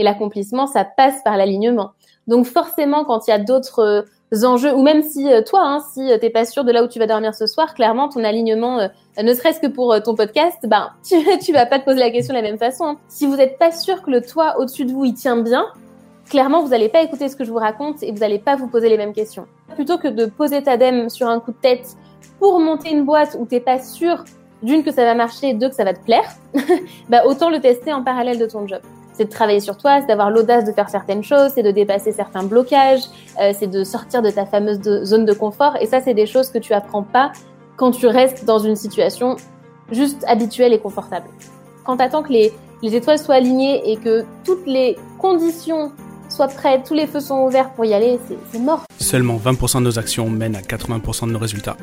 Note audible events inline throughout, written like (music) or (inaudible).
Et l'accomplissement, ça passe par l'alignement. Donc forcément, quand il y a d'autres euh, enjeux, ou même si euh, toi, hein, si t'es pas sûr de là où tu vas dormir ce soir, clairement, ton alignement, ne serait-ce que pour ton podcast, ben (laughs) tu, tu vas pas te poser la question de la même façon. Hein. Si vous n'êtes pas sûr que le toit au-dessus de vous, il tient bien, clairement, vous n'allez pas écouter ce que je vous raconte et vous n'allez pas vous poser les mêmes questions. Plutôt que de poser ta dème sur un coup de tête pour monter une boîte où t'es pas sûr d'une que ça va marcher, deux que ça va te plaire, (laughs) bah autant le tester en parallèle de ton job. C'est de travailler sur toi, c'est d'avoir l'audace de faire certaines choses, c'est de dépasser certains blocages, euh, c'est de sortir de ta fameuse zone de confort. Et ça, c'est des choses que tu apprends pas quand tu restes dans une situation juste habituelle et confortable. Quand tu attends que les, les étoiles soient alignées et que toutes les conditions soient prêtes, tous les feux sont ouverts pour y aller, c'est mort. Seulement 20% de nos actions mènent à 80% de nos résultats.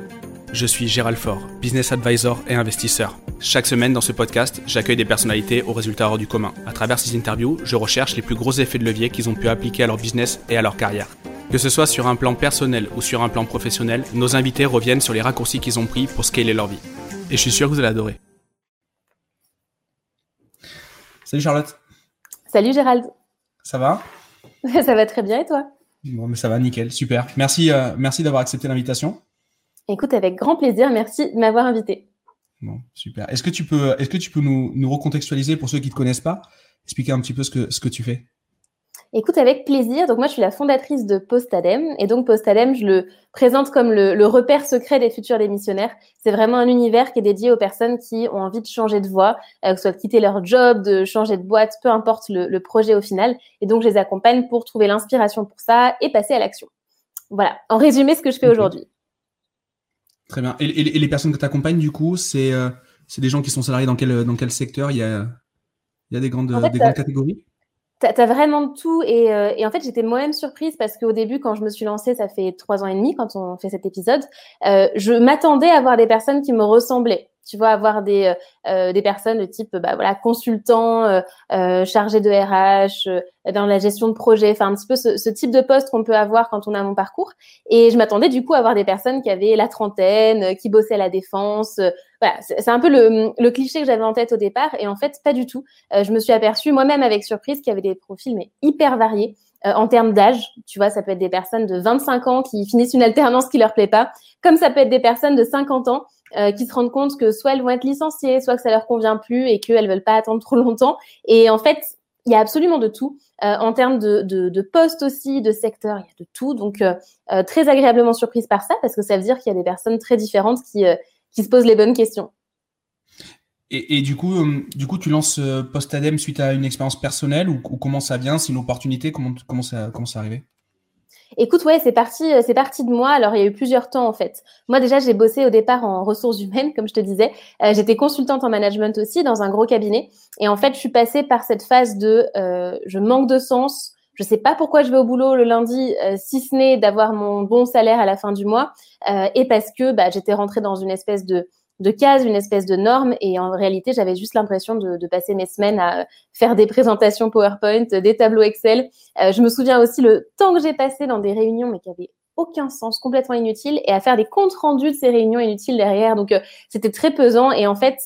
Je suis Gérald Faure, business advisor et investisseur. Chaque semaine dans ce podcast, j'accueille des personnalités aux résultats hors du commun. À travers ces interviews, je recherche les plus gros effets de levier qu'ils ont pu appliquer à leur business et à leur carrière. Que ce soit sur un plan personnel ou sur un plan professionnel, nos invités reviennent sur les raccourcis qu'ils ont pris pour scaler leur vie. Et je suis sûr que vous allez adorer. Salut Charlotte. Salut Gérald. Ça va? (laughs) Ça va très bien et toi? Bon, mais ça va, nickel, super. Merci, euh, merci d'avoir accepté l'invitation. Écoute, avec grand plaisir. Merci de m'avoir invité. Bon, super. Est-ce que tu peux, est-ce que tu peux nous, nous recontextualiser pour ceux qui ne te connaissent pas, expliquer un petit peu ce que, ce que tu fais Écoute, avec plaisir. Donc moi, je suis la fondatrice de Postadem. Et donc Postadem, je le présente comme le, repère secret des futurs démissionnaires. C'est vraiment un univers qui est dédié aux personnes qui ont envie de changer de voie, euh, que ce soit de quitter leur job, de changer de boîte, peu importe le, le projet au final. Et donc, je les accompagne pour trouver l'inspiration pour ça et passer à l'action. Voilà, en résumé, ce que je fais aujourd'hui. Très bien. Et, les personnes que tu accompagnes, du coup, c'est euh, des gens qui sont salariés dans quel, dans quel secteur? Il y, a, il y a des grandes, des grandes catégories? T'as as vraiment tout et, euh, et en fait j'étais moi-même surprise parce qu'au début quand je me suis lancée, ça fait trois ans et demi quand on fait cet épisode, euh, je m'attendais à voir des personnes qui me ressemblaient tu vois, avoir des, euh, des personnes de type bah, voilà, consultant, chargé de RH, dans la gestion de projet, enfin un petit peu ce, ce type de poste qu'on peut avoir quand on a mon parcours. Et je m'attendais du coup à avoir des personnes qui avaient la trentaine, qui bossaient à la défense. Voilà, c'est un peu le, cliché que j'avais en tête au départ. Et en fait, pas du tout. je me suis aperçue moi-même avec surprise qu'il y avait des profils mais hyper variés. en termes d'âge, tu vois, ça peut être des personnes de 25 ans qui finissent une alternance qui leur plaît pas, comme ça peut être des personnes de 50 ans euh, qui se rendent compte que soit elles vont être licenciées, soit que ça leur convient plus et qu'elles veulent pas attendre trop longtemps. Et en fait, il y a absolument de tout. Euh, en termes de, de, postes aussi, de secteur, il y a de tout. Donc, euh, euh, très agréablement surprise par ça, parce que ça veut dire qu'il y a des personnes très différentes qui, qui se posent les bonnes questions. Et, et du, coup, du coup, tu lances Postadem suite à une expérience personnelle ou, ou, comment ça vient? C'est une opportunité? Comment, comment, ça, comment arrivé Écoute, ouais, c'est parti, euh, c'est parti de moi. Alors, il y a eu plusieurs temps en fait. Moi, déjà, j'ai bossé au départ en ressources humaines, (laughs) comme je te disais. Euh, j'étais consultante en management aussi dans un gros cabinet. Et en fait, je suis passée par cette phase de euh, je manque de sens. Je sais pas pourquoi je vais au boulot le lundi, si ce n'est d'avoir mon bon salaire à la fin du mois, et parce que bah, j'étais rentrée dans une espèce de cases, une espèce de norme. Et en réalité, j'avais juste l'impression de, passer mes semaines à faire des présentations PowerPoint, des tableaux Excel. Euh, je me souviens aussi le temps que j'ai passé dans des réunions, mais qui avaient aucun sens, complètement inutile, et à faire des comptes rendus de ces réunions inutiles derrière. Donc, euh, c'était très pesant. Et en fait,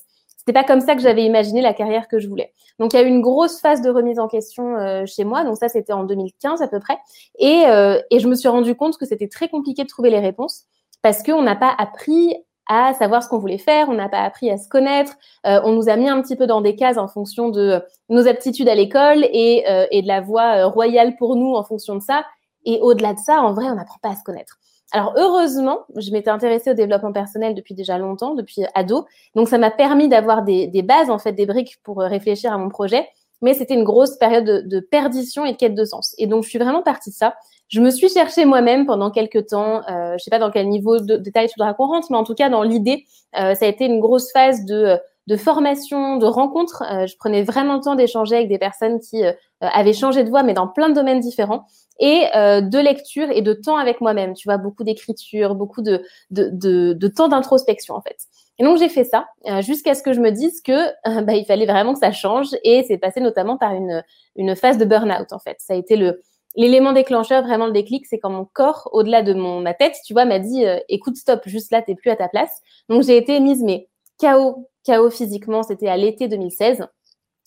c'était pas comme ça que j'avais imaginé la carrière que je voulais. Donc, il y a eu une grosse phase de remise en question euh, chez moi. Donc, ça, c'était en 2015 à peu près. Et, et je me suis rendu compte que c'était très compliqué de trouver les réponses parce qu'on n'a pas appris à savoir ce qu'on voulait faire, on n'a pas appris à se connaître, euh, on nous a mis un petit peu dans des cases en fonction de nos aptitudes à l'école et, euh, et de la voie euh, royale pour nous en fonction de ça. Et au-delà de ça, en vrai, on n'apprend pas à se connaître. Alors heureusement, je m'étais intéressée au développement personnel depuis déjà longtemps, depuis ado, donc ça m'a permis d'avoir des, des, bases, en fait, des briques pour réfléchir à mon projet. Mais c'était une grosse période de, de perdition et de quête de sens. Et donc je suis vraiment partie de ça. Je me suis cherchée moi-même pendant quelques temps. Euh, je sais pas dans quel niveau de détail tu voudras qu'on rentre, mais en tout cas dans l'idée, euh, ça a été une grosse phase de de formation, de rencontres. Euh, je prenais vraiment le temps d'échanger avec des personnes qui euh, avaient changé de voie, mais dans plein de domaines différents, et euh, de lecture et de temps avec moi-même. Tu vois, beaucoup d'écriture, beaucoup de, de, de, de temps d'introspection en fait. Et donc j'ai fait ça jusqu'à ce que je me dise que bah, il fallait vraiment que ça change, et c'est passé notamment par une une phase de burn-out en fait. Ça a été le l'élément déclencheur, vraiment le déclic, c'est quand mon corps, au-delà de mon, ma tête, tu vois, m'a dit euh, écoute, stop, juste là, t'es plus à ta place. Donc j'ai été mise, mais chaos, chaos physiquement, c'était à l'été 2016.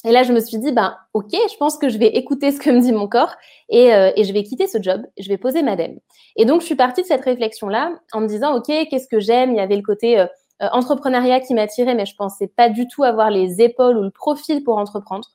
Et là, je me suis dit, ben, ok, je pense que je vais écouter ce que me dit mon corps et, euh, et je vais quitter ce job, je vais poser madame. Et donc, je suis partie de cette réflexion-là en me disant, ok, qu'est-ce que j'aime? Il y avait le côté euh, euh, entrepreneuriat qui m'attirait, mais je pensais pas du tout avoir les épaules ou le profil pour entreprendre.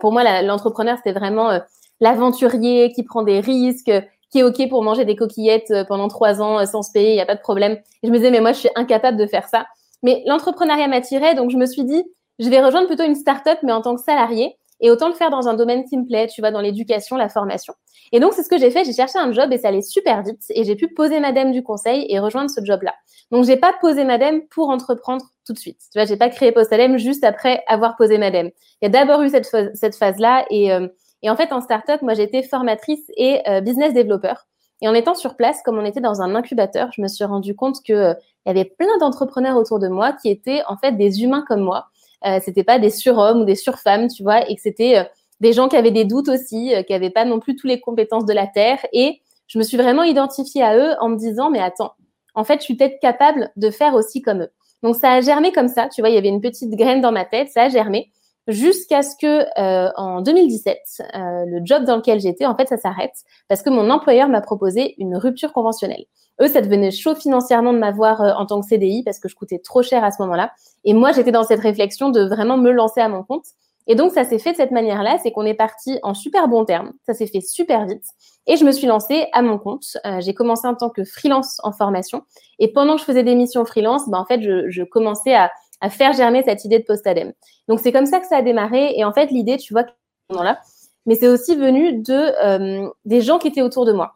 pour moi, l'entrepreneur, c'était vraiment l'aventurier qui prend des risques, qui est ok pour manger des coquillettes pendant trois ans sans se payer, il n'y a pas de problème. Et je me disais, mais moi, je suis incapable de faire ça. Mais l'entrepreneuriat m'attirait, donc je me suis dit, je vais rejoindre plutôt une start-up, mais en tant que salarié. Et autant le faire dans un domaine qui me plaît, tu vois, dans l'éducation, la formation. Et donc, c'est ce que j'ai fait. J'ai cherché un job et ça allait super vite. Et j'ai pu poser madame du conseil et rejoindre ce job-là. Donc, j'ai pas posé madame pour entreprendre tout de suite. Tu vois, j'ai pas créé Postalem juste après avoir posé madame. Il y a d'abord eu cette, phase-là. Et, euh, et en fait, en start-up, moi, j'étais formatrice et euh, business développeur. Et en étant sur place, comme on était dans un incubateur, je me suis rendu compte que il y avait plein d'entrepreneurs autour de moi qui étaient en fait des humains comme moi euh, c'était pas des surhommes ou des surfemmes, tu vois, et que c'était euh, des gens qui avaient des doutes aussi, euh, qui n'avaient pas non plus toutes les compétences de la terre. Et je me suis vraiment identifiée à eux en me disant, mais attends, en fait, je suis peut-être capable de faire aussi comme eux. Donc ça a germé comme ça, tu vois, il y avait une petite graine dans ma tête, ça a germé jusqu'à ce que euh, en 2017, euh, le job dans lequel j'étais, en fait, ça s'arrête parce que mon employeur m'a proposé une rupture conventionnelle. Eux, ça devenait chaud financièrement de m'avoir euh, en tant que CDI parce que je coûtais trop cher à ce moment-là. Et moi, j'étais dans cette réflexion de vraiment me lancer à mon compte. Et donc, ça s'est fait de cette manière-là, c'est qu'on est parti en super bon terme. Ça s'est fait super vite. Et je me suis lancée à mon compte. j'ai commencé en tant que freelance en formation. Et pendant que je faisais des missions freelance, ben, en fait, je, je commençais à à faire germer cette idée de post-ADEME. Donc c'est comme ça que ça a démarré. Et en fait, l'idée, tu vois, là, mais c'est aussi venu de euh, des gens qui étaient autour de moi.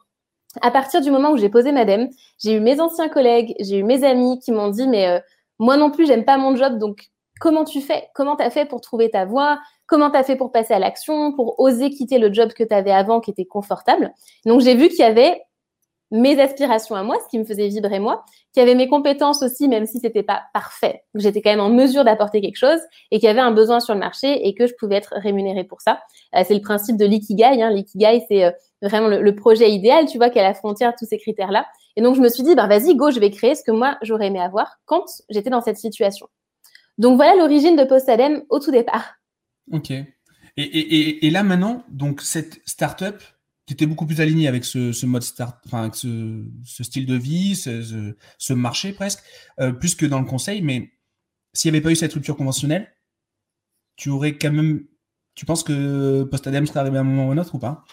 À partir du moment où j'ai posé madame, j'ai eu mes anciens collègues, j'ai eu mes amis qui m'ont dit mais euh, moi non plus j'aime pas mon job donc comment tu fais? Comment tu as fait pour trouver ta voie? Comment tu as fait pour passer à l'action, pour oser quitter le job que tu avais avant qui était confortable? Donc j'ai vu qu'il y avait mes aspirations à moi, ce qui me faisait vibrer moi, qui avait mes compétences aussi, même si c'était pas parfait. J'étais quand même en mesure d'apporter quelque chose et qu'il y avait un besoin sur le marché et que je pouvais être rémunérée pour ça. Euh, c'est le principe de l'ikigai. Hein. L'ikigai, c'est euh, vraiment le, projet idéal, tu vois, qui est la frontière tous ces critères-là. Et donc, je me suis dit, ben, vas-y, go, je vais créer ce que moi, j'aurais aimé avoir quand j'étais dans cette situation. Donc, voilà l'origine de Postadem au tout départ. OK. Et, et, et là, maintenant, donc, cette startup, tu étais beaucoup plus aligné avec ce, mode start, enfin avec ce, style de vie, ce, marché presque, euh, plus que dans le conseil. Mais s'il n'y avait pas eu cette rupture conventionnelle, tu aurais quand même, tu penses que Postadem serait arrivé à un moment ou un autre ou pas?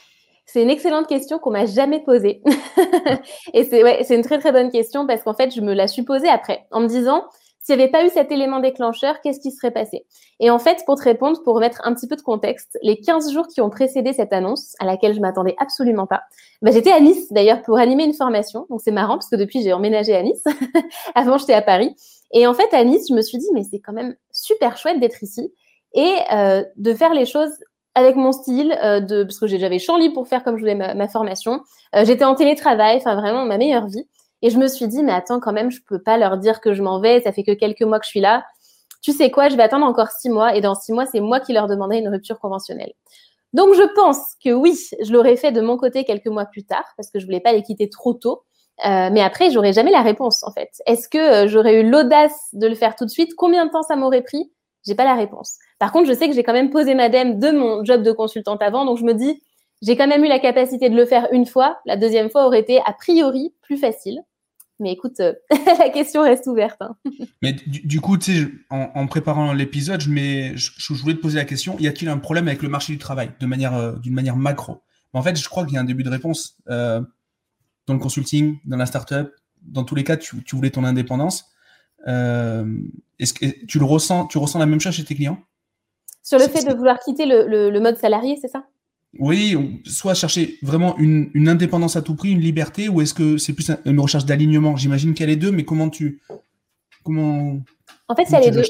C'est une excellente question qu'on m'a jamais posée. (laughs) et c'est ouais, une très très bonne question parce qu'en fait, je me la suis posée après en me disant s'il n'y avait pas eu cet élément déclencheur, qu'est-ce qui serait passé? Et en fait, pour te répondre, pour remettre un petit peu de contexte, les 15 jours qui ont précédé cette annonce, à laquelle je m'attendais absolument pas, bah, j'étais à Nice d'ailleurs pour animer une formation. Donc c'est marrant parce que depuis, j'ai emménagé à Nice. (laughs) Avant, j'étais à Paris. Et en fait, à Nice, je me suis dit, mais c'est quand même super chouette d'être ici et euh, de faire les choses avec mon style, euh, de, parce que j'avais champ pour faire comme je voulais ma, formation. Euh, j'étais en télétravail, enfin vraiment ma meilleure vie. Et je me suis dit, mais attends, quand même, je peux pas leur dire que je m'en vais, ça fait que quelques mois que je suis là. Tu sais quoi, je vais attendre encore six mois et dans six mois, c'est moi qui leur demanderai une rupture conventionnelle. Donc, je pense que oui, je l'aurais fait de mon côté quelques mois plus tard parce que je voulais pas les quitter trop tôt. Euh, mais après, j'aurais jamais la réponse en fait. Est-ce que euh, j'aurais eu l'audace de le faire tout de suite? Combien de temps ça m'aurait pris? J'ai pas la réponse. Par contre, je sais que j'ai quand même posé madame de mon job de consultante avant, donc je me dis, j'ai quand même eu la capacité de le faire une fois. La deuxième fois aurait été a priori plus facile. Mais écoute, euh, (laughs) la question reste ouverte. Hein. Mais du, coup, tu sais, en, préparant l'épisode, je, je, voulais te poser la question y a-t-il un problème avec le marché du travail de manière, euh, d'une manière macro? En fait, je crois qu'il y a un début de réponse euh, dans le consulting, dans la startup. Dans tous les cas, tu, voulais ton indépendance. est-ce que tu le ressens Tu ressens la même chose chez tes clients? Sur le fait de vouloir quitter le mode salarié, c'est ça? Oui, soit chercher vraiment une, indépendance à tout prix, une liberté, ou est-ce que c'est plus une recherche d'alignement? J'imagine qu'il y a les deux, mais comment tu. Comment. En fait, c'est les deux.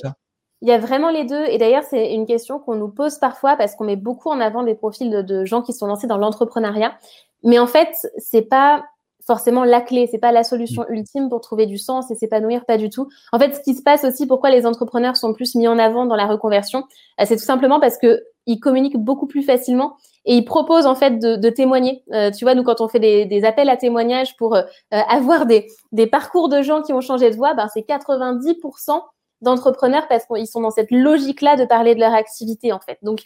Il y a vraiment les deux. Et d'ailleurs, c'est une question qu'on nous pose parfois parce qu'on met beaucoup en avant des profils de, gens qui sont lancés dans l'entrepreneuriat. Mais en fait, c'est pas forcément la clé, c'est pas la solution mm. ultime pour trouver du sens et s'épanouir, pas du tout. En fait, ce qui se passe aussi, pourquoi les entrepreneurs sont plus mis en avant dans la reconversion, euh, c'est tout simplement parce que ils communiquent beaucoup plus facilement et ils proposent en fait de, témoigner. Euh, tu vois, nous quand on fait des, appels à témoignages pour euh, avoir des, parcours de gens qui ont changé de voie, ben, c'est 90% d'entrepreneurs parce qu'ils sont dans cette logique-là de parler de leur activité en fait. Donc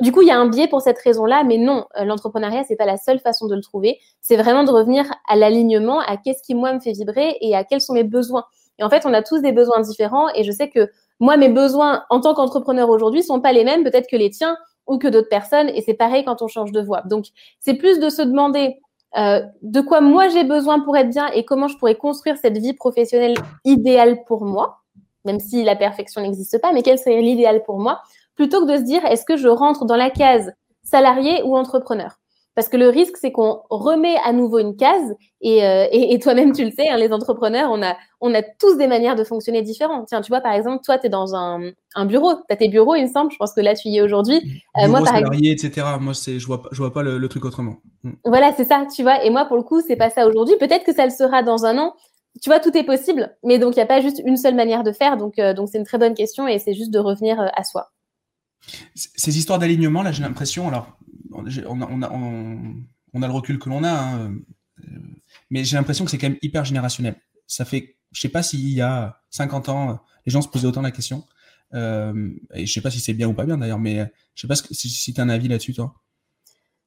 du coup, il y a un biais pour cette raison-là, mais non, euh, l'entrepreneuriat, c'est pas la seule façon de le trouver. C'est vraiment de revenir à l'alignement, à qu'est-ce qui moi me fait vibrer et à quels sont mes besoins. Et en fait, on a tous des besoins différents et je sais que moi, mes besoins en tant qu'entrepreneur aujourd'hui sont pas les mêmes, peut-être que les tiens ou que d'autres personnes. Et c'est pareil quand on change de voie. Donc, c'est plus de se demander euh, de quoi moi j'ai besoin pour être bien et comment je pourrais construire cette vie professionnelle idéale pour moi, même si la perfection n'existe pas, mais quel serait l'idéal pour moi, plutôt que de se dire est-ce que je rentre dans la case salarié ou entrepreneur? Parce que le risque, c'est qu'on remet à nouveau une case, et, euh, et, toi-même, tu le sais, hein, les entrepreneurs, on a, on a tous des manières de fonctionner différentes. Tiens, tu vois, par exemple, toi, tu es dans un, un bureau, tu as tes bureaux, il me semble, je pense que là, tu y es aujourd'hui. Euh, moi, par salarié, etc. Moi, c'est, je vois, je vois pas le, truc autrement. Mm. Voilà, c'est ça, tu vois. Et moi, pour le coup, c'est pas ça aujourd'hui. Peut-être que ça le sera dans un an. Tu vois, tout est possible, mais donc il n'y a pas juste une seule manière de faire. Donc, euh, donc c'est une très bonne question et c'est juste de revenir euh, à soi. Ces histoires d'alignement, là, j'ai l'impression, alors, on a, on, a, on, a, le recul que l'on a, hein, euh, mais j'ai l'impression que c'est quand même hyper générationnel. Ça fait, je sais pas s'il y a 50 ans, les gens se posaient autant la question. Euh, et je sais pas si c'est bien ou pas bien d'ailleurs, mais je sais pas si, tu as un avis là-dessus, toi.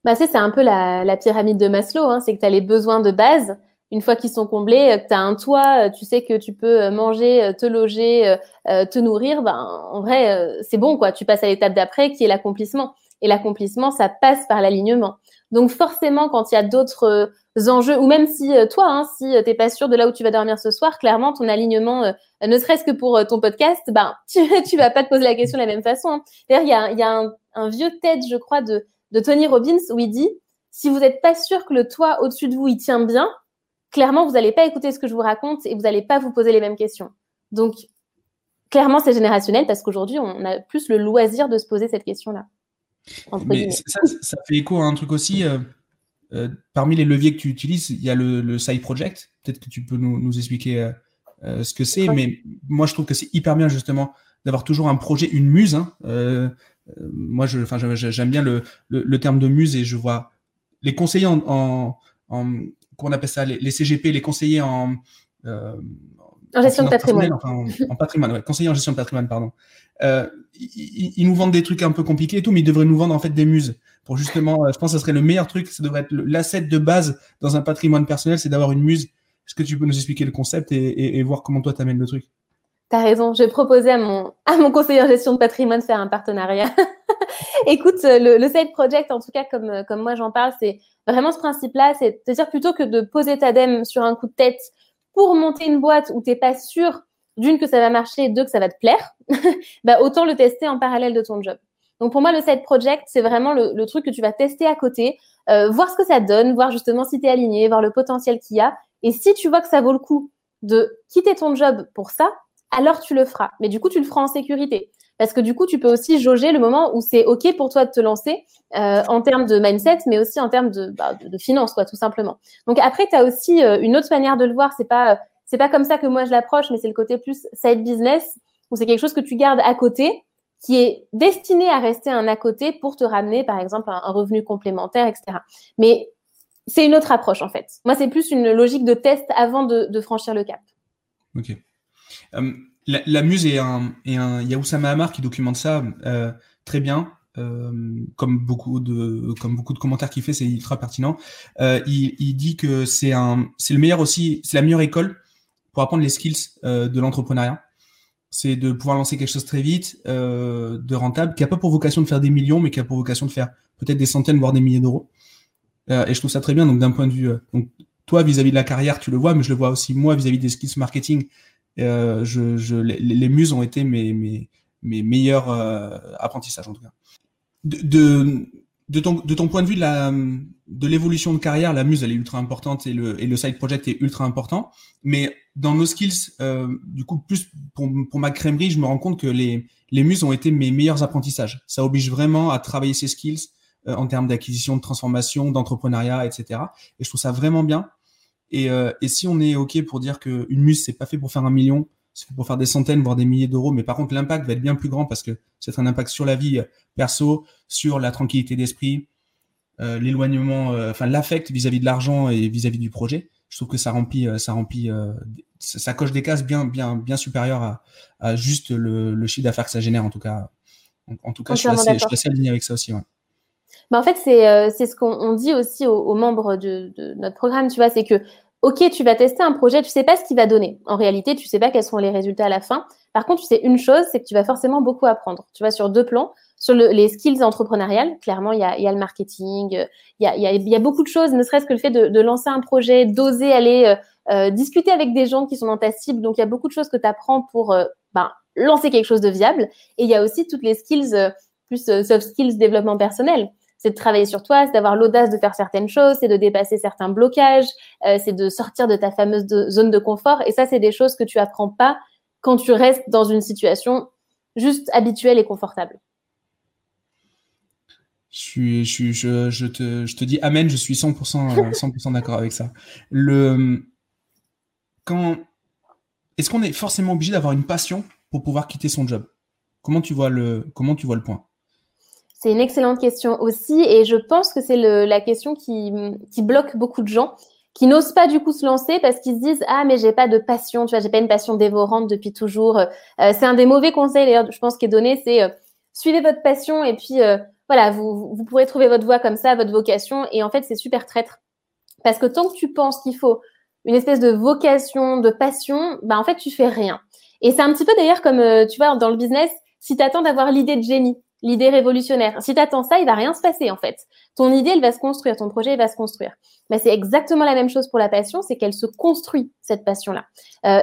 Bah, c'est un peu la, la, pyramide de Maslow, hein, c'est que tu as les besoins de base une fois qu'ils sont comblés, euh, que tu as un toit, euh, tu sais que tu peux euh, manger, te loger, te nourrir, ben, en vrai, c'est bon, quoi. Tu passes à l'étape d'après qui est l'accomplissement. Et l'accomplissement, ça passe par l'alignement. Donc forcément, quand il y a d'autres enjeux, ou même si toi, hein, si t'es pas sûr de là où tu vas dormir ce soir, clairement, ton alignement, ne serait-ce que pour ton podcast, ben, (laughs) tu, tu vas pas te poser la question de la même façon. Hein. D'ailleurs, il y a, y a un, un, vieux TED, je crois, de, de Tony Robbins, où il dit, si vous n'êtes pas sûr que le toit au-dessus de vous, il tient bien, clairement, vous n'allez pas écouter ce que je vous raconte et vous n'allez pas vous poser les mêmes questions. Donc, clairement, c'est générationnel parce qu'aujourd'hui, on a plus le loisir de se poser cette question-là. Mais ça, ça, fait écho à un truc aussi. Euh, euh, parmi les leviers que tu utilises, il y a le, side project. Peut-être que tu peux nous, expliquer euh, ce que c'est. Mais moi, je trouve que c'est hyper bien justement d'avoir toujours un projet, une muse. Hein. moi, j'aime bien le, terme de muse et je vois les conseillers en qu'on appelle ça, les, CGP, les conseillers en, euh, en gestion de patrimoine. en, patrimoine, ouais, conseillers en gestion de patrimoine, pardon. Euh, ils, nous vendent des trucs un peu compliqués et tout, mais ils devraient nous vendre en fait des muses. Pour justement, euh, je pense que ce serait le meilleur truc, ça devrait être l'asset de base dans un patrimoine personnel, c'est d'avoir une muse. Est-ce que tu peux nous expliquer le concept et, voir comment toi t'amènes le truc? T'as raison, je vais proposer à mon, à mon conseiller en gestion de patrimoine de faire un partenariat. (laughs) (laughs) Écoute, le, le Side Project, en tout cas, comme, comme moi j'en parle, c'est Vraiment, ce principe-là, c'est de dire plutôt que de poser ta dème sur un coup de tête pour monter une boîte où tu n'es pas sûr, d'une, que ça va marcher, et deux, que ça va te plaire, (laughs) bah, autant le tester en parallèle de ton job. Donc pour moi, le side project, c'est vraiment le, truc que tu vas tester à côté, euh, voir ce que ça donne, voir justement si tu es aligné, voir le potentiel qu'il y a. Et si tu vois que ça vaut le coup de quitter ton job pour ça, alors tu le feras. Mais du coup, tu le feras en sécurité. Parce que du coup, tu peux aussi jauger le moment où c'est OK pour toi de te lancer euh, en termes de mindset, mais aussi en termes de, bah, de, finances, tout simplement. Donc après, tu as aussi euh, une autre manière de le voir. C'est pas c'est pas comme ça que moi je l'approche, mais c'est le côté plus side business, où c'est quelque chose que tu gardes à côté, qui est destiné à rester un à côté pour te ramener, par exemple, un, revenu complémentaire, etc. Mais c'est une autre approche, en fait. Moi, c'est plus une logique de test avant de, franchir le cap. OK. Euh, la, Muse et un, et un, qui documente ça euh, très bien. Euh, comme beaucoup de comme beaucoup de commentaires qu'il fait, c'est ultra pertinent. Euh, il, il, dit que c'est un c'est le meilleur aussi, c'est la meilleure école pour apprendre les skills euh, de l'entrepreneuriat. C'est de pouvoir lancer quelque chose très vite, euh, de rentable, qui a pas pour vocation de faire des millions, mais qui a pour vocation de faire peut-être des centaines voire des milliers d'euros. et je trouve ça très bien. Donc d'un point de vue, donc toi vis-à-vis -vis de la carrière, tu le vois, mais je le vois aussi moi vis-à-vis -vis des skills marketing euh, je, les, muses ont été mes, meilleurs euh, apprentissages en tout cas. De, ton, point de vue de l'évolution de carrière, la muse elle est ultra importante et le, side project est ultra important. Mais dans nos skills, euh, du coup plus pour, pour ma crèmerie, je me rends compte que les, les muses ont été mes meilleurs apprentissages. Ça oblige vraiment à travailler ses skills euh, en termes d'acquisition, de transformation, d'entrepreneuriat, etc. Et je trouve ça vraiment bien. Et, euh, et si on est OK pour dire qu'une muse, c'est pas fait pour faire un million, c'est fait pour faire des centaines, voire des milliers d'euros, mais par contre, l'impact va être bien plus grand parce que c'est un impact sur la vie euh, perso, sur la tranquillité d'esprit, euh, l'éloignement, euh, enfin l'affect vis-à-vis de l'argent et vis-à-vis du projet. je trouve que ça remplit, ça remplit, ça, coche des cases bien, bien, bien supérieures à, juste le, chiffre d'affaires que ça génère en tout cas. En, tout cas, je suis, assez, aligné avec ça aussi. Ouais. Bah en fait, c'est ce qu'on dit aussi aux, membres de, de, notre programme, tu vois, c'est que ok, tu vas tester un projet, tu sais pas ce qu'il va donner. En réalité, tu sais pas quels sont les résultats à la fin. Par contre, tu sais une chose, c'est que tu vas forcément beaucoup apprendre. Tu vois, sur deux plans, sur les skills entrepreneuriales, clairement, il y a, le marketing, il y a, y a, beaucoup de choses, ne serait-ce que le fait de, lancer un projet, d'oser aller euh, euh, discuter avec des gens qui sont dans ta cible. Donc, il y a beaucoup de choses que tu apprends pour euh, ben, lancer quelque chose de viable. Et il y a aussi toutes les skills, plus soft skills, développement personnel c'est de travailler sur toi, c'est d'avoir l'audace de faire certaines choses, c'est de dépasser certains blocages, euh, c'est de sortir de ta fameuse zone de confort. Et ça, c'est des choses que tu apprends pas quand tu restes dans une situation juste habituelle et confortable. Je, te, je te dis Amen, je suis 100%, 100 d'accord avec ça. Le, quand, est-ce qu'on est forcément obligé d'avoir une passion pour pouvoir quitter son job? Comment tu vois le, comment tu vois le point? C'est une excellente question aussi, et je pense que c'est la question qui, qui, bloque beaucoup de gens, qui n'osent pas du coup se lancer parce qu'ils se disent ah mais j'ai pas de passion, tu vois, j'ai pas une passion dévorante depuis toujours. Euh, c'est un des mauvais conseils d'ailleurs, je pense qui est donné, c'est euh, suivez votre passion et puis euh, voilà, vous, vous pourrez trouver votre voie comme ça, votre vocation, et en fait c'est super traître parce que tant que tu penses qu'il faut une espèce de vocation, de passion, bah en fait tu fais rien. Et c'est un petit peu d'ailleurs comme tu vois dans le business, si tu attends d'avoir l'idée de génie l'idée révolutionnaire. Si tu attends ça, il va rien se passer en fait. Ton idée, elle va se construire, ton projet, il va se construire. Mais c'est exactement la même chose pour la passion, c'est qu'elle se construit cette passion-là. Euh,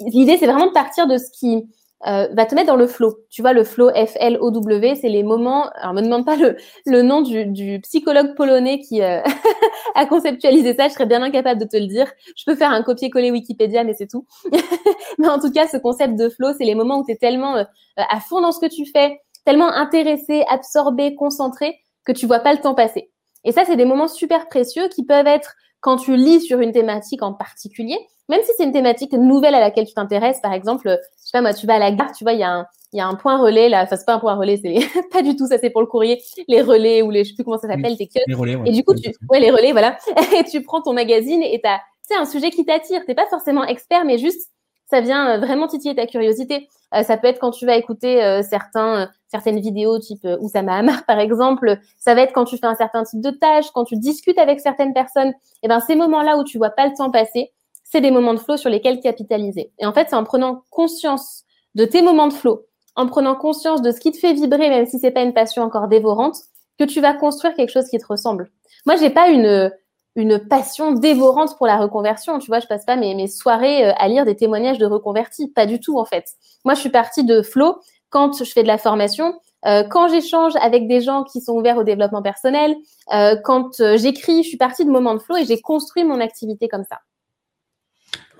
l'idée, c'est vraiment de partir de ce qui euh, va te mettre dans le flow. Tu vois, le flow F-L-O-W, c'est les moments. Alors, me demande pas le, le nom du, du, psychologue polonais qui euh, (laughs) a conceptualisé ça. Je serais bien incapable de te le dire. Je peux faire un copier-coller Wikipédia, mais c'est tout. (laughs) mais en tout cas, ce concept de flow, c'est les moments où tu es tellement à fond dans ce que tu fais, tellement intéressé, absorbé, concentré que tu vois pas le temps passer. Et ça, c'est des moments super précieux qui peuvent être quand tu lis sur une thématique en particulier, même si c'est une thématique nouvelle à laquelle tu t'intéresses, par exemple, je sais pas moi, tu vas à la gare, tu vois, il y a un, il y a un point relais là, enfin c'est pas un point relais, c'est (laughs) pas du tout ça, c'est pour le courrier, les relais ou les, je sais plus comment ça s'appelle, tes Les relais, Et du coup, tu, ouais, les relais, voilà. (laughs) et tu prends ton magazine et t'as, c'est un sujet qui t'attire. T'es pas forcément expert, mais juste ça vient euh, vraiment titiller ta curiosité. Euh, ça peut être quand tu vas écouter euh, certains, certaines vidéos type Oussama Hamar par exemple. Ça va être quand tu fais un certain type de tâche, quand tu discutes avec certaines personnes. Et eh ben ces moments-là où tu vois pas le temps passer, c'est des moments de flow sur lesquels capitaliser. Et en fait, c'est en prenant conscience de tes moments de flow, en prenant conscience de ce qui te fait vibrer, même si c'est pas une passion encore dévorante, que tu vas construire quelque chose qui te ressemble. Moi, j'ai pas une une passion dévorante pour la reconversion. Tu vois, je passe pas mes, mes soirées euh, à lire des témoignages de reconvertis. Pas du tout, en fait. Moi, je suis partie de flow quand je fais de la formation, euh, quand j'échange avec des gens qui sont ouverts au développement personnel, euh, quand j'écris, je suis partie de moments de flow et j'ai construit mon activité comme ça.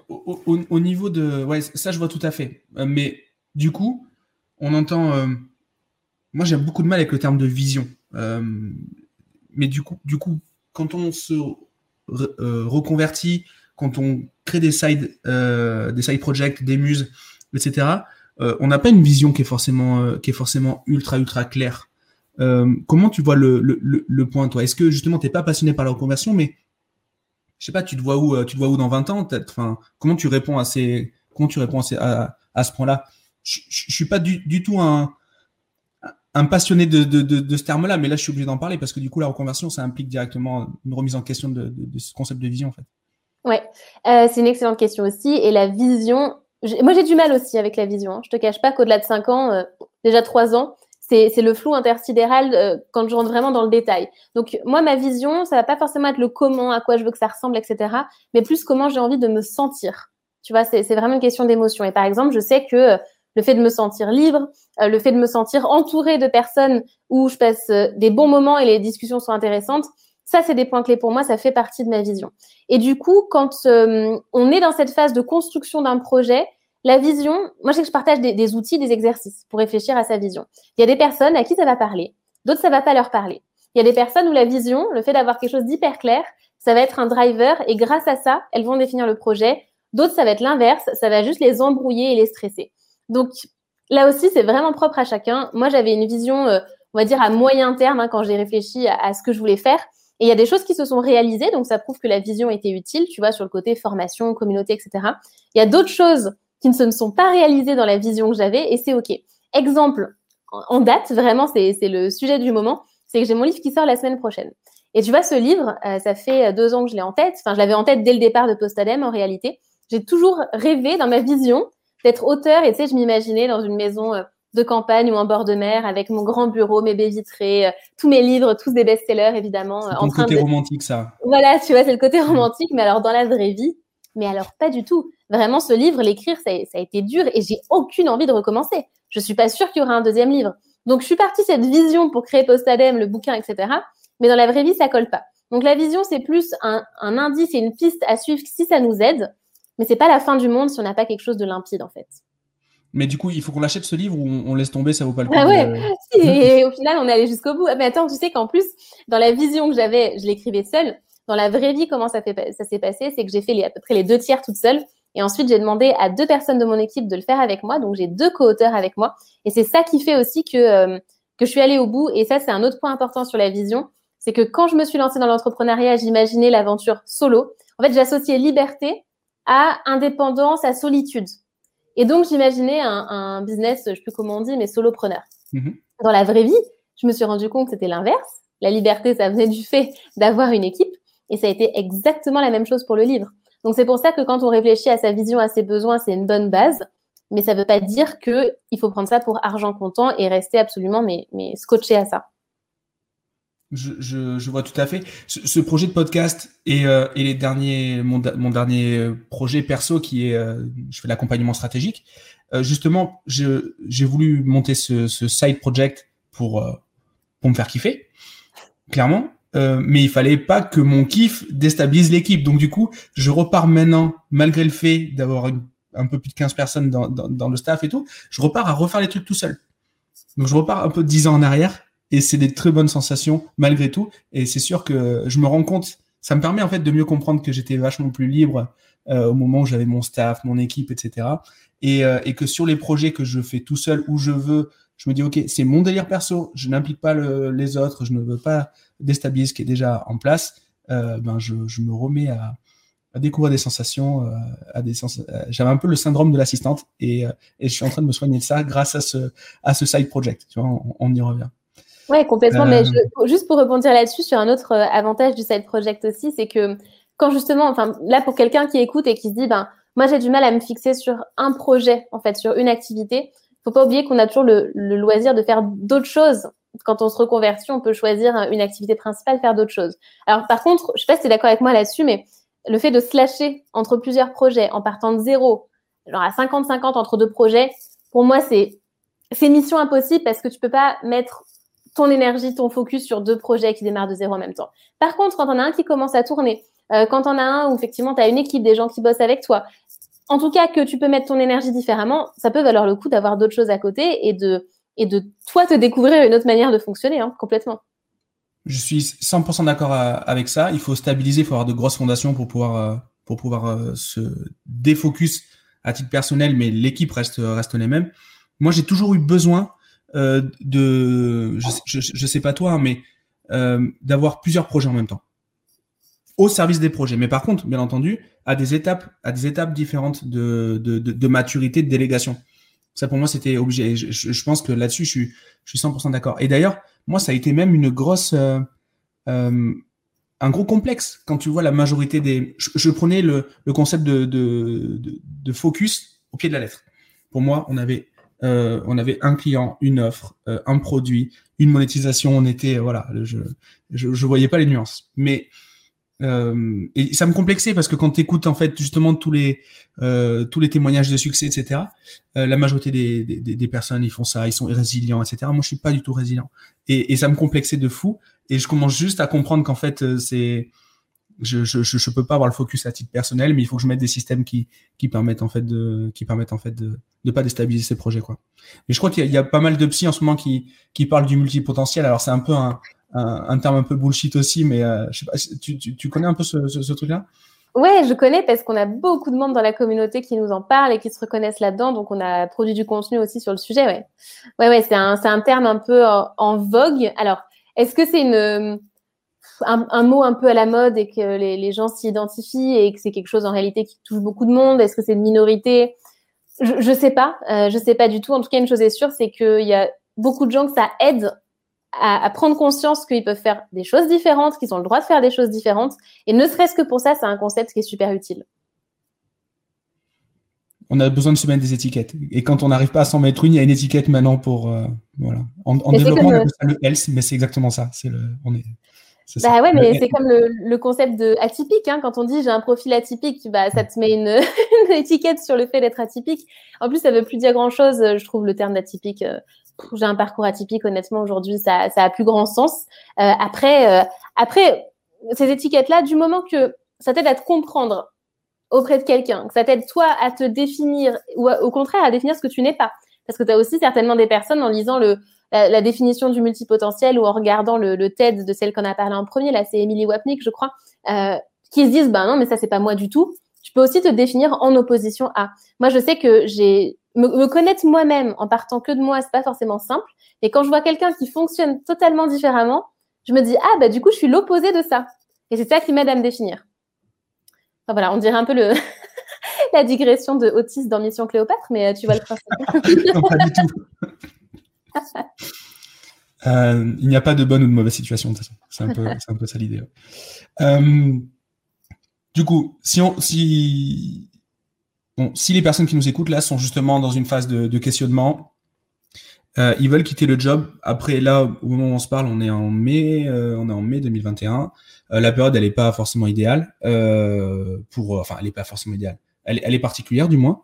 Au, niveau de... Ouais, ça, je vois tout à fait. mais du coup, on entend... moi, j'ai beaucoup de mal avec le terme de vision. mais du coup, du coup, quand on se euh, reconvertit, quand on crée des side, euh, des side projects, des muses, etc., euh, on n'a pas une vision qui est forcément, qui est forcément ultra, ultra claire. comment tu vois le, le, le, point, toi? Est-ce que justement, tu n'es pas passionné par la reconversion, mais je sais pas, tu te vois où, tu vois où dans 20 ans enfin, Comment tu réponds à ces, comment tu réponds à, à, ce point-là? Je, je, suis pas du, du tout un, un passionné de, ce terme-là, mais là, je suis obligé d'en parler parce que du coup, la reconversion, ça implique directement une remise en question de, ce concept de vision, en fait. Ouais, euh, c'est une excellente question aussi. Et la vision, moi, j'ai du mal aussi avec la vision. Hein. Je te cache pas qu'au-delà de 5 ans, euh, déjà 3 ans, c'est le flou intersidéral euh, quand je rentre vraiment dans le détail. Donc, moi, ma vision, ça va pas forcément être le comment, à quoi je veux que ça ressemble, etc., mais plus comment j'ai envie de me sentir. Tu vois, c'est vraiment une question d'émotion. Et par exemple, je sais que le fait de me sentir libre, euh, le fait de me sentir entourée de personnes où je passe euh, des bons moments et les discussions sont intéressantes, ça, c'est des points clés pour moi, ça fait partie de ma vision. Et du coup, quand euh, on est dans cette phase de construction d'un projet, la vision, moi, je sais que je partage des, outils, des exercices pour réfléchir à sa vision. Il y a des personnes à qui ça va parler, d'autres, ça va pas leur parler. Il y a des personnes où la vision, le fait d'avoir quelque chose d'hyper clair, ça va être un driver et grâce à ça, elles vont définir le projet. D'autres, ça va être l'inverse, ça va juste les embrouiller et les stresser. Donc là aussi, c'est vraiment propre à chacun. Moi, j'avais une vision, euh, on va dire, à moyen terme hein, quand j'ai réfléchi à, ce que je voulais faire. Et il y a des choses qui se sont réalisées, donc ça prouve que la vision était utile, tu vois, sur le côté formation, communauté, etc. Il y a d'autres choses qui ne se sont pas réalisées dans la vision que j'avais et c'est OK. Exemple, en date, vraiment, c'est le sujet du moment, c'est que j'ai mon livre qui sort la semaine prochaine. Et tu vois, ce livre, euh, ça fait deux ans que je l'ai en tête. Enfin, je l'avais en tête dès le départ de Postadem, en réalité. J'ai toujours rêvé dans ma vision d'être auteur. Et tu sais, je m'imaginais dans une maison euh, de campagne ou en bord de mer avec mon grand bureau, mes baies vitrées, euh, tous mes livres, tous des best-sellers, évidemment. C'est le côté romantique, ça. Voilà, tu vois, c'est le côté romantique. Mais alors, dans la vraie vie, mais alors pas du tout. Vraiment, ce livre, l'écrire, ça, ça, a été dur et j'ai aucune envie de recommencer. Je suis pas sûre qu'il y aura un deuxième livre. Donc, je suis partie cette vision pour créer Postadem, le bouquin, etc. Mais dans la vraie vie, ça colle pas. Donc, la vision, c'est plus un, un indice et une piste à suivre si ça nous aide. Mais c'est pas la fin du monde si on n'a pas quelque chose de limpide, en fait. Mais du coup, il faut qu'on achète ce livre ou on, laisse tomber, ça vaut pas le coup. Ah ouais. (laughs) Et au final, on est allé jusqu'au bout. Mais attends, tu sais qu'en plus, dans la vision que j'avais, je l'écrivais seule. Dans la vraie vie, comment ça, fait, ça s'est passé C'est que j'ai fait les, à peu près les deux tiers toute seule. Et ensuite, j'ai demandé à deux personnes de mon équipe de le faire avec moi. Donc, j'ai deux co-auteurs avec moi. Et c'est ça qui fait aussi que, euh, que je suis allée au bout. Et ça, c'est un autre point important sur la vision. C'est que quand je me suis lancée dans l'entrepreneuriat, j'imaginais l'aventure solo. En fait, j'associais liberté à indépendance, à solitude. Et donc, j'imaginais un, un, business, je sais plus comment on dit, mais solopreneur. Mm Dans la vraie vie, je me suis rendu compte que c'était l'inverse. La liberté, ça venait du fait d'avoir une équipe. Et ça a été exactement la même chose pour le livre. Donc, c'est pour ça que quand on réfléchit à sa vision, à ses besoins, c'est une bonne base. Mais ça ne veut pas dire qu'il faut prendre ça pour argent comptant et rester absolument mais, mais scotché à ça. Je, je, je, vois tout à fait. Ce, projet de podcast et, euh, et les derniers, mon, mon, dernier projet perso qui est, euh, je fais l'accompagnement stratégique. Euh, justement, j'ai voulu monter ce, ce, side project pour euh, pour me faire kiffer, clairement. Euh, mais il fallait pas que mon kiff déstabilise l'équipe. Donc du coup, je repars maintenant, malgré le fait d'avoir un peu plus de 15 personnes dans, dans, dans le staff et tout, je repars à refaire les trucs tout seul. Donc je repars un peu 10 ans en arrière et c'est des très bonnes sensations malgré tout. Et c'est sûr que je me rends compte, ça me permet en fait de mieux comprendre que j'étais vachement plus libre euh, au moment où j'avais mon staff, mon équipe, etc. Et, euh, et, que sur les projets que je fais tout seul, où je veux, je me dis ok, c'est mon délire perso, je n'implique pas le, les autres, je ne veux pas déstabiliser ce qui est déjà en place. Euh, ben je, je, me remets à, à découvrir des sensations, euh, à des sens... Euh, j'avais un peu le syndrome de l'assistante et, et je suis en train de me soigner de ça grâce à ce à ce side project. Tu vois, on, on y revient. Ouais, complètement. Mais euh. juste pour rebondir là-dessus, sur un autre euh, avantage du side project aussi, c'est que quand justement, enfin, là pour quelqu'un qui écoute et qui se dit, ben, moi j'ai du mal à me fixer sur un projet, en fait, sur une activité. Faut pas oublier qu'on a toujours le, le, loisir de faire d'autres choses. Quand on se reconvertit, on peut choisir une activité principale, faire d'autres choses. Alors par contre, je sais pas si tu es d'accord avec moi là-dessus, mais le fait de se lâcher entre plusieurs projets en partant de zéro, genre à 50-50 entre deux projets, pour moi c'est c'est mission impossible parce que tu peux pas mettre ton énergie, ton focus sur deux projets qui démarrent de zéro en même temps. Par contre, quand on a un qui commence à tourner, euh, quand on a un où effectivement tu as une équipe, des gens qui bossent avec toi, en tout cas que tu peux mettre ton énergie différemment, ça peut valoir le coup d'avoir d'autres choses à côté et de, et de toi te découvrir une autre manière de fonctionner, hein, complètement. Je suis 100% d'accord euh, avec ça. Il faut stabiliser, il faut avoir de grosses fondations pour pouvoir, euh, pour pouvoir se défocus à titre personnel, mais l'équipe reste, reste les mêmes. Moi, j'ai toujours eu besoin euh, de, je, je, sais pas toi, hein, mais euh, d'avoir plusieurs projets en même temps au service des projets. Mais par contre, bien entendu, à des étapes, à des étapes différentes de, de, de, maturité, de délégation. Ça, pour moi, c'était obligé. Je, je, pense que là-dessus, je suis, je suis 100% d'accord. Et d'ailleurs, moi, ça a été même une grosse, euh, un gros complexe quand tu vois la majorité des. Je, prenais le, le concept de, de, focus au pied de la lettre. Pour moi, on avait euh, on avait un client, une offre, euh, un produit, une monétisation. On était, voilà, je, je, je voyais pas les nuances. Mais euh, et ça me complexait parce que quand tu écoutes en fait justement tous les euh, tous les témoignages de succès, etc. Euh, la majorité des, des, des, personnes ils font ça, ils sont résilients, etc. Moi je suis pas du tout résilient et, et ça me complexait de fou. Et je commence juste à comprendre qu'en fait euh, c'est je, je, peux pas avoir le focus à titre personnel, mais il faut que je mette des systèmes qui, qui permettent en fait de, qui permettent en fait de, de pas déstabiliser ces projets, quoi. Mais je crois qu'il y, a pas mal de psy en ce moment qui, qui parlent du multipotentiel. Alors c'est un peu un, un, terme un peu bullshit aussi, mais euh, tu, tu, connais un peu ce, ce truc-là? Ouais, je connais parce qu'on a beaucoup de monde dans la communauté qui nous en parle et qui se reconnaissent là-dedans. Donc, on a produit du contenu aussi sur le sujet. Ouais, ouais, ouais c'est un, un terme un peu en vogue. Alors, est-ce que c'est une un, mot un peu à la mode et que les, gens s'y identifient et que c'est quelque chose en réalité qui touche beaucoup de monde Est-ce que c'est une minorité? Je, ne sais pas, euh, je sais pas du tout. En tout cas, une chose est sûre, c'est qu'il y a beaucoup de gens que ça aide à, prendre conscience qu'ils peuvent faire des choses différentes, qu'ils ont le droit de faire des choses différentes. Et ne serait-ce que pour ça, c'est un concept qui est super utile. On a besoin de se mettre des étiquettes. Et quand on n'arrive pas à s'en mettre une, il y a une étiquette maintenant pour euh, voilà. En, développement, on appelle ça le health, mais c'est exactement ça. C'est le, on est, bah ouais, mais c'est comme le, concept de atypique. Hein. Quand on dit j'ai un profil atypique, bah, ça te met une, (laughs) étiquette sur le fait d'être atypique. En plus, ça veut plus dire grand-chose, je trouve, le terme d'atypique. Euh, j'ai un parcours atypique, honnêtement, aujourd'hui, ça, ça a plus grand sens. Euh, après, euh, après, ces étiquettes-là, du moment que ça t'aide à te comprendre auprès de quelqu'un, que ça t'aide toi à te définir ou au contraire à définir ce que tu n'es pas. Parce que tu as aussi certainement des personnes en lisant le, la, définition du multipotentiel ou en regardant le, TED de celle qu'on a parlé en premier, là c'est Emily Wapnick, je crois, euh, qui se disent, bah non, mais ça c'est pas moi du tout. Tu peux aussi te définir en opposition à. Moi, je sais que j'ai me, connaître moi-même en partant que de moi, c'est pas forcément simple. Et quand je vois quelqu'un qui fonctionne totalement différemment, je me dis ah bah du coup je suis l'opposé de ça. Et c'est ça qui m'aide à me définir. Enfin voilà, on dirait un peu le (laughs) la digression de Otis dans Mission Cléopâtre, mais euh, tu vois le principe. (laughs) (laughs) Euh, il n'y a pas de bonne ou de mauvaise situation, de toute façon. C'est un peu, ça l'idée. Euh, du coup, si, les personnes qui nous écoutent là sont justement dans une phase de, questionnement, euh, ils veulent quitter le job. Après, là, au moment où on se parle, on est en mai, on est en mai 2021. la période, elle n'est pas forcément idéale pour, enfin, elle n'est pas forcément idéale. Elle, est particulière, du moins.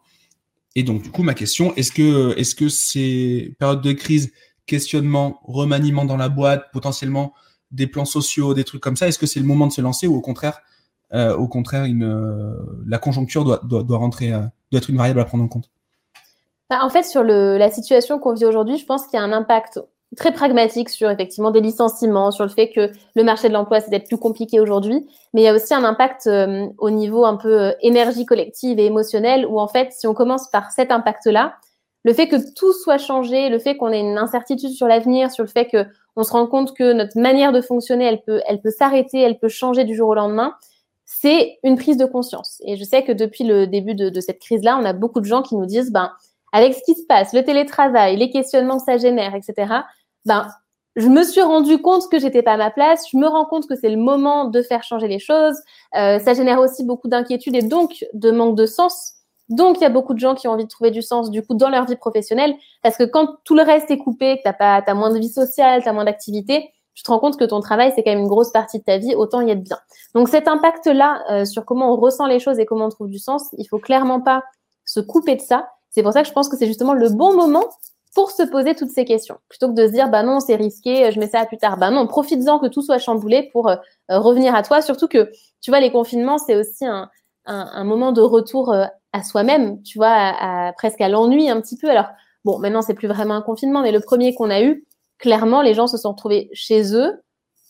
Et donc, du coup, ma question, est-ce que, est-ce que ces périodes de crise, questionnement, remaniement dans la boîte, potentiellement des plans sociaux, des trucs comme ça, est-ce que c'est le moment de se lancer ou au contraire, euh, au contraire, euh, la conjoncture doit, doit, doit euh, doit être une variable à prendre en compte? Bah, En fait, sur la situation qu'on vit aujourd'hui, je pense qu'il y a un impact très pragmatique sur effectivement des licenciements, sur le fait que le marché de l'emploi c'est d'être plus compliqué aujourd'hui, mais il y a aussi un impact euh, au niveau un peu euh, énergie collective et émotionnelle où en fait si on commence par cet impact-là, le fait que tout soit changé, le fait qu'on ait une incertitude sur l'avenir, sur le fait que on se rend compte que notre manière de fonctionner, elle peut, elle peut s'arrêter, elle peut changer du jour au lendemain, c'est une prise de conscience. Et je sais que depuis le début de, de cette crise-là, on a beaucoup de gens qui nous disent, ben, avec ce qui se passe, le télétravail, les questionnements que ça génère, etc., ben, je me suis rendu compte que j'étais pas à ma place. Je me rends compte que c'est le moment de faire changer les choses. Euh, ça génère aussi beaucoup d'inquiétude et donc de manque de sens. Donc, il y a beaucoup de gens qui ont envie de trouver du sens, du coup, dans leur vie professionnelle. Parce que quand tout le reste est coupé, que t'as pas, t'as moins de vie sociale, t'as moins d'activité, tu te rends compte que ton travail, c'est quand même une grosse partie de ta vie, autant y être bien. Donc, cet impact-là, euh, sur comment on ressent les choses et comment on trouve du sens, il faut clairement pas se couper de ça. C'est pour ça que je pense que c'est justement le bon moment pour se poser toutes ces questions. Plutôt que de se dire, bah non, c'est risqué, je mets ça à plus tard. Bah non, profites-en que tout soit chamboulé pour euh, revenir à toi. Surtout que, tu vois, les confinements, c'est aussi un, un, moment de retour euh, à soi-même, tu vois, à, presque à l'ennui un petit peu. Alors, bon, maintenant, c'est plus vraiment un confinement, mais le premier qu'on a eu, clairement, les gens se sont retrouvés chez eux,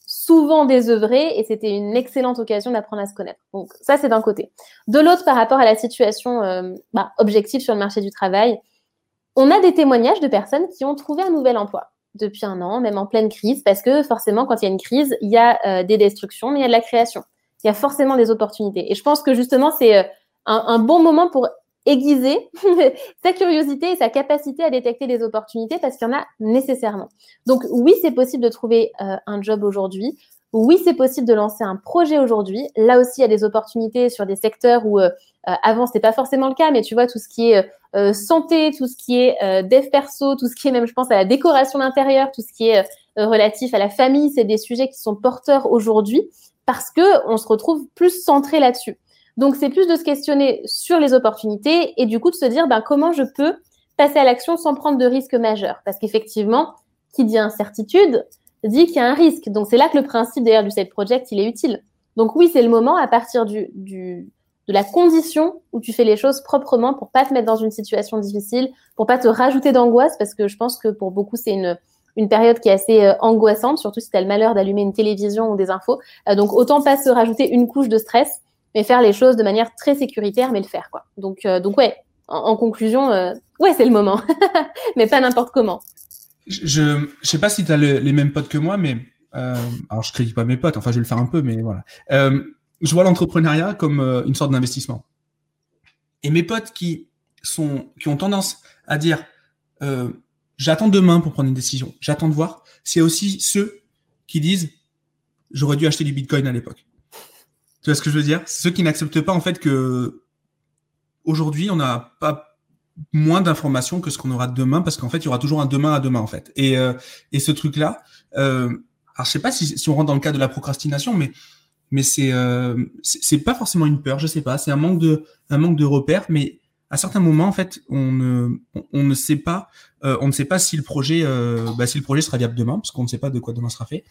souvent désœuvrés, et c'était une excellente occasion d'apprendre à se connaître. Donc, ça, c'est d'un côté. De l'autre, par rapport à la situation euh, bah, objective sur le marché du travail, on a des témoignages de personnes qui ont trouvé un nouvel emploi depuis un an, même en pleine crise, parce que forcément, quand il y a une crise, il y a euh, des destructions, mais il y a de la création. Il y a forcément des opportunités. Et je pense que justement, c'est euh, un, bon moment pour aiguiser (laughs) sa curiosité et sa capacité à détecter des opportunités parce qu'il y en a nécessairement. Donc oui, c'est possible de trouver euh, un job aujourd'hui. Oui, c'est possible de lancer un projet aujourd'hui. Là aussi, il y a des opportunités sur des secteurs où euh, euh avant c'était pas forcément le cas, mais tu vois tout ce qui est euh, santé, tout ce qui est euh, dev perso, tout ce qui est même, je pense, à la décoration d'intérieur, tout ce qui est euh, relatif à la famille, c'est des sujets qui sont porteurs aujourd'hui parce que on se retrouve plus centré là-dessus. Donc c'est plus de se questionner sur les opportunités et du coup de se dire ben comment je peux passer à l'action sans prendre de risques majeurs? Parce qu'effectivement qui dit incertitude dit qu'il y a un risque. Donc c'est là que le principe d'ailleurs du side project il est utile. Donc oui, c'est le moment à partir du, de la condition où tu fais les choses proprement pour pas te mettre dans une situation difficile, pour pas te rajouter d'angoisse parce que je pense que pour beaucoup c'est une une période qui est assez euh, angoissante, surtout si tu as le malheur d'allumer une télévision ou des infos. Euh, donc autant pas se rajouter une couche de stress, mais faire les choses de manière très sécuritaire, mais le faire quoi. Donc euh, donc ouais, en, conclusion, ouais c'est le moment, (laughs) mais pas n'importe comment. Je, je sais pas si tu as les mêmes potes que moi, mais euh, alors je critique pas mes potes, enfin je vais le faire un peu, mais voilà. Je vois l'entrepreneuriat comme euh, une sorte d'investissement. Et mes potes qui sont, qui ont tendance à dire, euh, j'attends demain pour prendre une décision, j'attends de voir, c'est aussi ceux qui disent, j'aurais dû acheter du Bitcoin à l'époque. Tu vois ce que je veux dire? Ceux qui n'acceptent pas en fait que aujourd'hui on n'a pas moins d'informations que ce qu'on aura demain parce qu'en fait il y aura toujours un demain à demain en fait. Et, euh, et ce truc là, euh, alors je sais pas si, si on rentre dans le cas de la procrastination, mais mais c'est euh, c'est pas forcément une peur, je sais pas, c'est un manque de un manque de repères, mais à certains moments en fait on ne on, ne sait pas euh, on ne sait pas si le projet euh, bah, si le projet sera viable demain parce qu'on ne sait pas de quoi demain sera fait.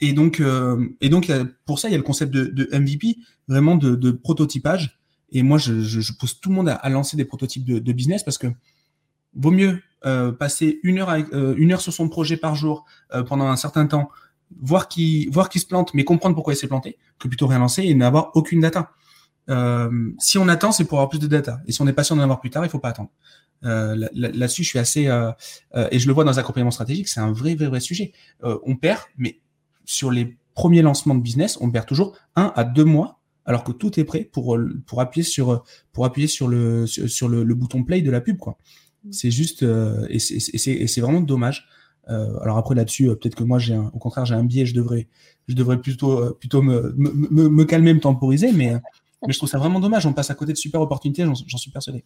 Et donc euh, et donc pour ça il y a le concept de, MVP vraiment de, de prototypage. Et moi je, je, je, pousse tout le monde à, à lancer des prototypes de, de, business parce que vaut mieux euh, passer une heure avec, euh, une heure sur son projet par jour pendant un certain temps voir qui voir qui se plante mais comprendre pourquoi il s'est planté que plutôt rien lancer et n'avoir aucune data euh, si on attend, c'est pour avoir plus de data. Et si on est patient d'en avoir plus tard, il faut pas attendre. Euh, Là-dessus, je suis assez euh, euh, et je le vois dans un accompagnement stratégique, c'est un vrai, vrai, vrai sujet. Euh, on perd, mais sur les premiers lancements de business, on perd toujours un à deux mois, alors que tout est prêt pour pour appuyer sur pour appuyer sur le sur le, le bouton play de la pub, quoi. C'est juste euh, et c'est vraiment dommage. Euh, alors après là-dessus, euh, peut-être que moi j'ai au contraire j'ai un biais, je devrais je devrais plutôt plutôt me, me, me calmer, me temporiser, mais mais je trouve ça vraiment dommage. On passe à côté de super opportunités, j'en suis persuadé.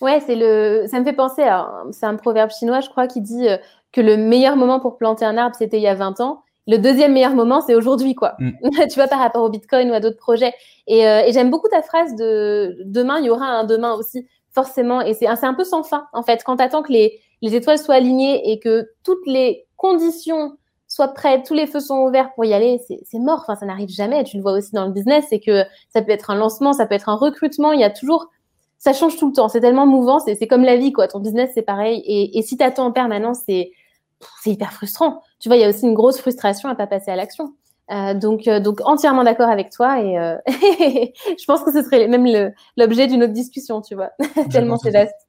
Ouais, c'est le. Ça me fait penser à. C'est un proverbe chinois, je crois, qui dit euh, que le meilleur moment pour planter un arbre, c'était il y a 20 ans. Le deuxième meilleur moment, c'est aujourd'hui, quoi. Mm. (laughs) tu vois, par rapport au Bitcoin ou à d'autres projets. Et, euh, et j'aime beaucoup ta phrase de demain, il y aura un demain aussi, forcément. Et c'est un, un peu sans fin, en fait. Quand tu attends que les, les étoiles soient alignées et que toutes les conditions sois prêt, tous les feux sont ouverts pour y aller, c'est mort. Enfin, ça n'arrive jamais. Tu le vois aussi dans le business, c'est que ça peut être un lancement, ça peut être un recrutement. Il y a toujours, ça change tout le temps. C'est tellement mouvant. C'est comme la vie, quoi. Ton business, c'est pareil. Et, et si t'attends en permanence, c'est c'est hyper frustrant. Tu vois, il y a aussi une grosse frustration à pas passer à l'action. Euh, donc, euh, donc entièrement d'accord avec toi et euh, (laughs) je pense que ce serait même l'objet d'une autre discussion, tu vois, (laughs) tellement c'est vaste.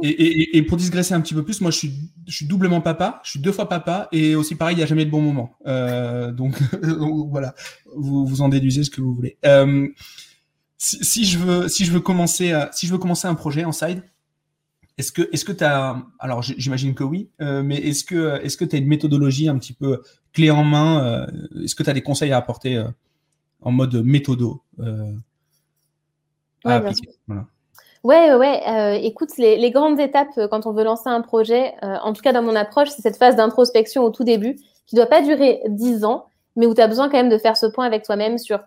Et, et, et, pour digresser un petit peu plus, moi je suis, je suis doublement papa, je suis deux fois papa, et aussi pareil, il n'y a jamais de bon moment. Euh, donc, (laughs) donc, voilà, vous, vous en déduisez ce que vous voulez. Euh, si, si, je veux, si je veux commencer, si je veux commencer un projet en side, est-ce que, est-ce que tu as, alors j'imagine que oui, euh, mais est-ce que, est-ce que tu as une méthodologie un petit peu clé en main euh, Est-ce que tu as des conseils à apporter en mode méthodo à appliquer voilà. Ouais, ouais. Euh, écoute, les, les, grandes étapes euh, quand on veut lancer un projet, euh, en tout cas dans mon approche, c'est cette phase d'introspection au tout début, qui doit pas durer dix ans, mais où tu as besoin quand même de faire ce point avec toi-même sur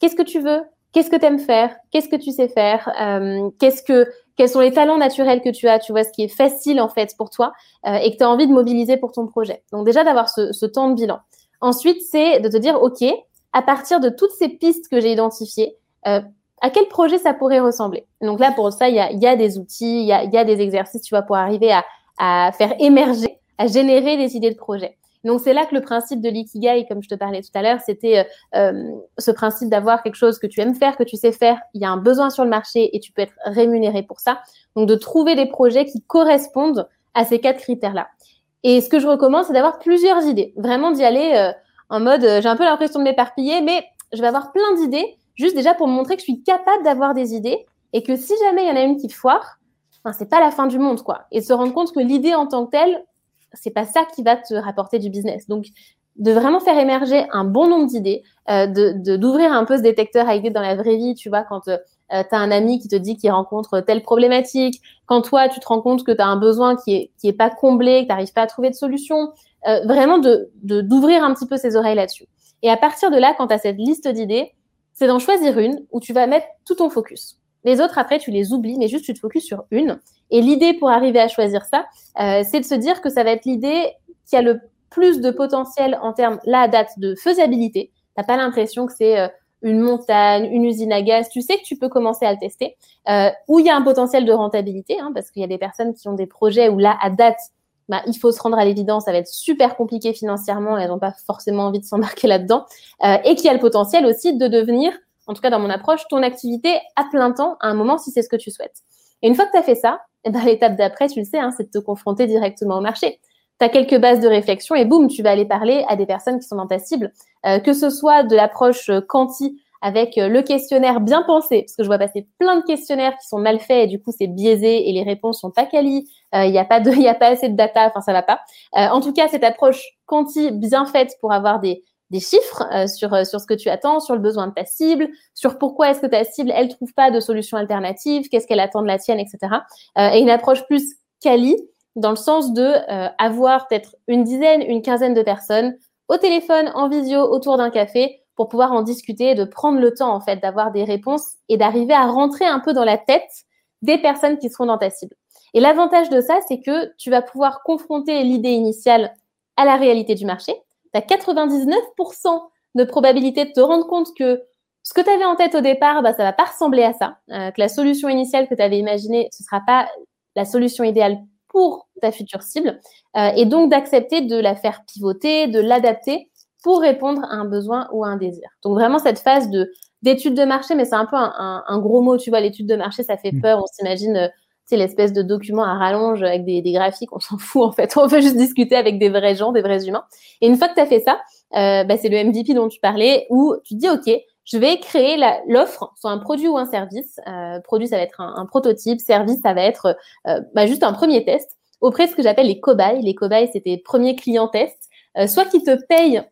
qu'est-ce que tu veux, qu'est-ce que tu aimes faire, qu'est-ce que tu sais faire, euh, qu'est-ce que, quels sont les talents naturels que tu as, tu vois, ce qui est facile en fait pour toi euh, et que tu as envie de mobiliser pour ton projet. Donc déjà d'avoir ce, ce temps de bilan. Ensuite, c'est de te dire, OK, à partir de toutes ces pistes que j'ai identifiées, euh, à quel projet ça pourrait ressembler. Donc là, pour ça, il y a, y a, des outils, il y a, y a, des exercices, tu vois, pour arriver à, à, faire émerger, à générer des idées de projet. Donc c'est là que le principe de l'ikigai, comme je te parlais tout à l'heure, c'était euh, ce principe d'avoir quelque chose que tu aimes faire, que tu sais faire. Il y a un besoin sur le marché et tu peux être rémunéré pour ça. Donc de trouver des projets qui correspondent à ces quatre critères-là. Et ce que je recommande, c'est d'avoir plusieurs idées. Vraiment d'y aller euh, en mode, euh, j'ai un peu l'impression de m'éparpiller, mais je vais avoir plein d'idées juste déjà pour montrer que je suis capable d'avoir des idées et que si jamais il y en a une qui foire, enfin, c'est pas la fin du monde, quoi. Et se rendre compte que l'idée en tant que telle, c'est pas ça qui va te rapporter du business. Donc, de vraiment faire émerger un bon nombre d'idées, euh, de d'ouvrir un peu ce détecteur à idées dans la vraie vie, tu vois, quand euh, tu as un ami qui te dit qu'il rencontre telle problématique, quand toi, tu te rends compte que tu as un besoin qui est, qui est pas comblé, que tu n'arrives pas à trouver de solution, euh, vraiment de d'ouvrir un petit peu ses oreilles là-dessus. Et à partir de là, quand tu as cette liste d'idées, c'est d'en choisir une où tu vas mettre tout ton focus. Les autres, après, tu les oublies, mais juste tu te focuses sur une. Et l'idée pour arriver à choisir ça, euh, c'est de se dire que ça va être l'idée qui a le plus de potentiel en termes, là, à date, de faisabilité. T'as pas l'impression que c'est euh, une montagne, une usine à gaz. Tu sais que tu peux commencer à le tester. Euh, où il y a un potentiel de rentabilité, hein, parce qu'il y a des personnes qui ont des projets où là, à date, bah, il faut se rendre à l'évidence, ça va être super compliqué financièrement, elles n'ont pas forcément envie de s'embarquer là-dedans, euh, et qui a le potentiel aussi de devenir, en tout cas dans mon approche, ton activité à plein temps à un moment si c'est ce que tu souhaites. Et une fois que tu as fait ça, eh ben, l'étape d'après, tu le sais, hein, c'est de te confronter directement au marché. tu as quelques bases de réflexion et boum, tu vas aller parler à des personnes qui sont dans ta cible. Euh, que ce soit de l'approche quanti avec le questionnaire bien pensé, parce que je vois passer plein de questionnaires qui sont mal faits et du coup c'est biaisé et les réponses sont pas quali, il n'y a pas de, (laughs) il a pas assez de data, enfin ça va pas. en tout cas, cette approche quanti bien faite pour avoir des des chiffres euh, sur, euh, sur ce que tu attends, sur le besoin de ta cible, sur pourquoi est-ce que ta cible, elle trouve pas de solution alternative, qu'est-ce qu'elle attend de la tienne, etc. Euh, et une approche plus quali dans le sens de avoir peut-être une dizaine, une quinzaine de personnes au téléphone, en visio, autour d'un café pour pouvoir en discuter, de prendre le temps en fait d'avoir des réponses et d'arriver à rentrer un peu dans la tête des personnes qui seront dans ta cible. Et l'avantage de ça, c'est que tu vas pouvoir confronter l'idée initiale à la réalité du marché tu as 99% de probabilité de te rendre compte que ce que tu avais en tête au départ, bah, ça va pas ressembler à ça. Euh, que la solution initiale que tu avais imaginée, ce sera pas la solution idéale pour ta future cible. Euh, et donc d'accepter de la faire pivoter, de l'adapter pour répondre à un besoin ou à un désir. Donc vraiment cette phase de d'étude de marché, mais c'est un peu un, un, gros mot, tu vois, l'étude de marché, ça fait mmh. peur, on s'imagine euh, c'est l'espèce de document à rallonge avec des, graphiques, on s'en (laughs) fout en fait. On veut juste discuter avec des vrais gens, des vrais humains. Et une fois que tu as fait ça, euh, bah, c'est le MVP dont tu parlais, où tu dis, OK, je vais créer l'offre, soit un produit ou un service. Euh, produit, ça va être un, prototype. Service, ça va être euh, bah, juste un premier test auprès de ce que j'appelle les cobayes. Les cobayes, c'est tes premiers clients tests. Euh, soit qui te payent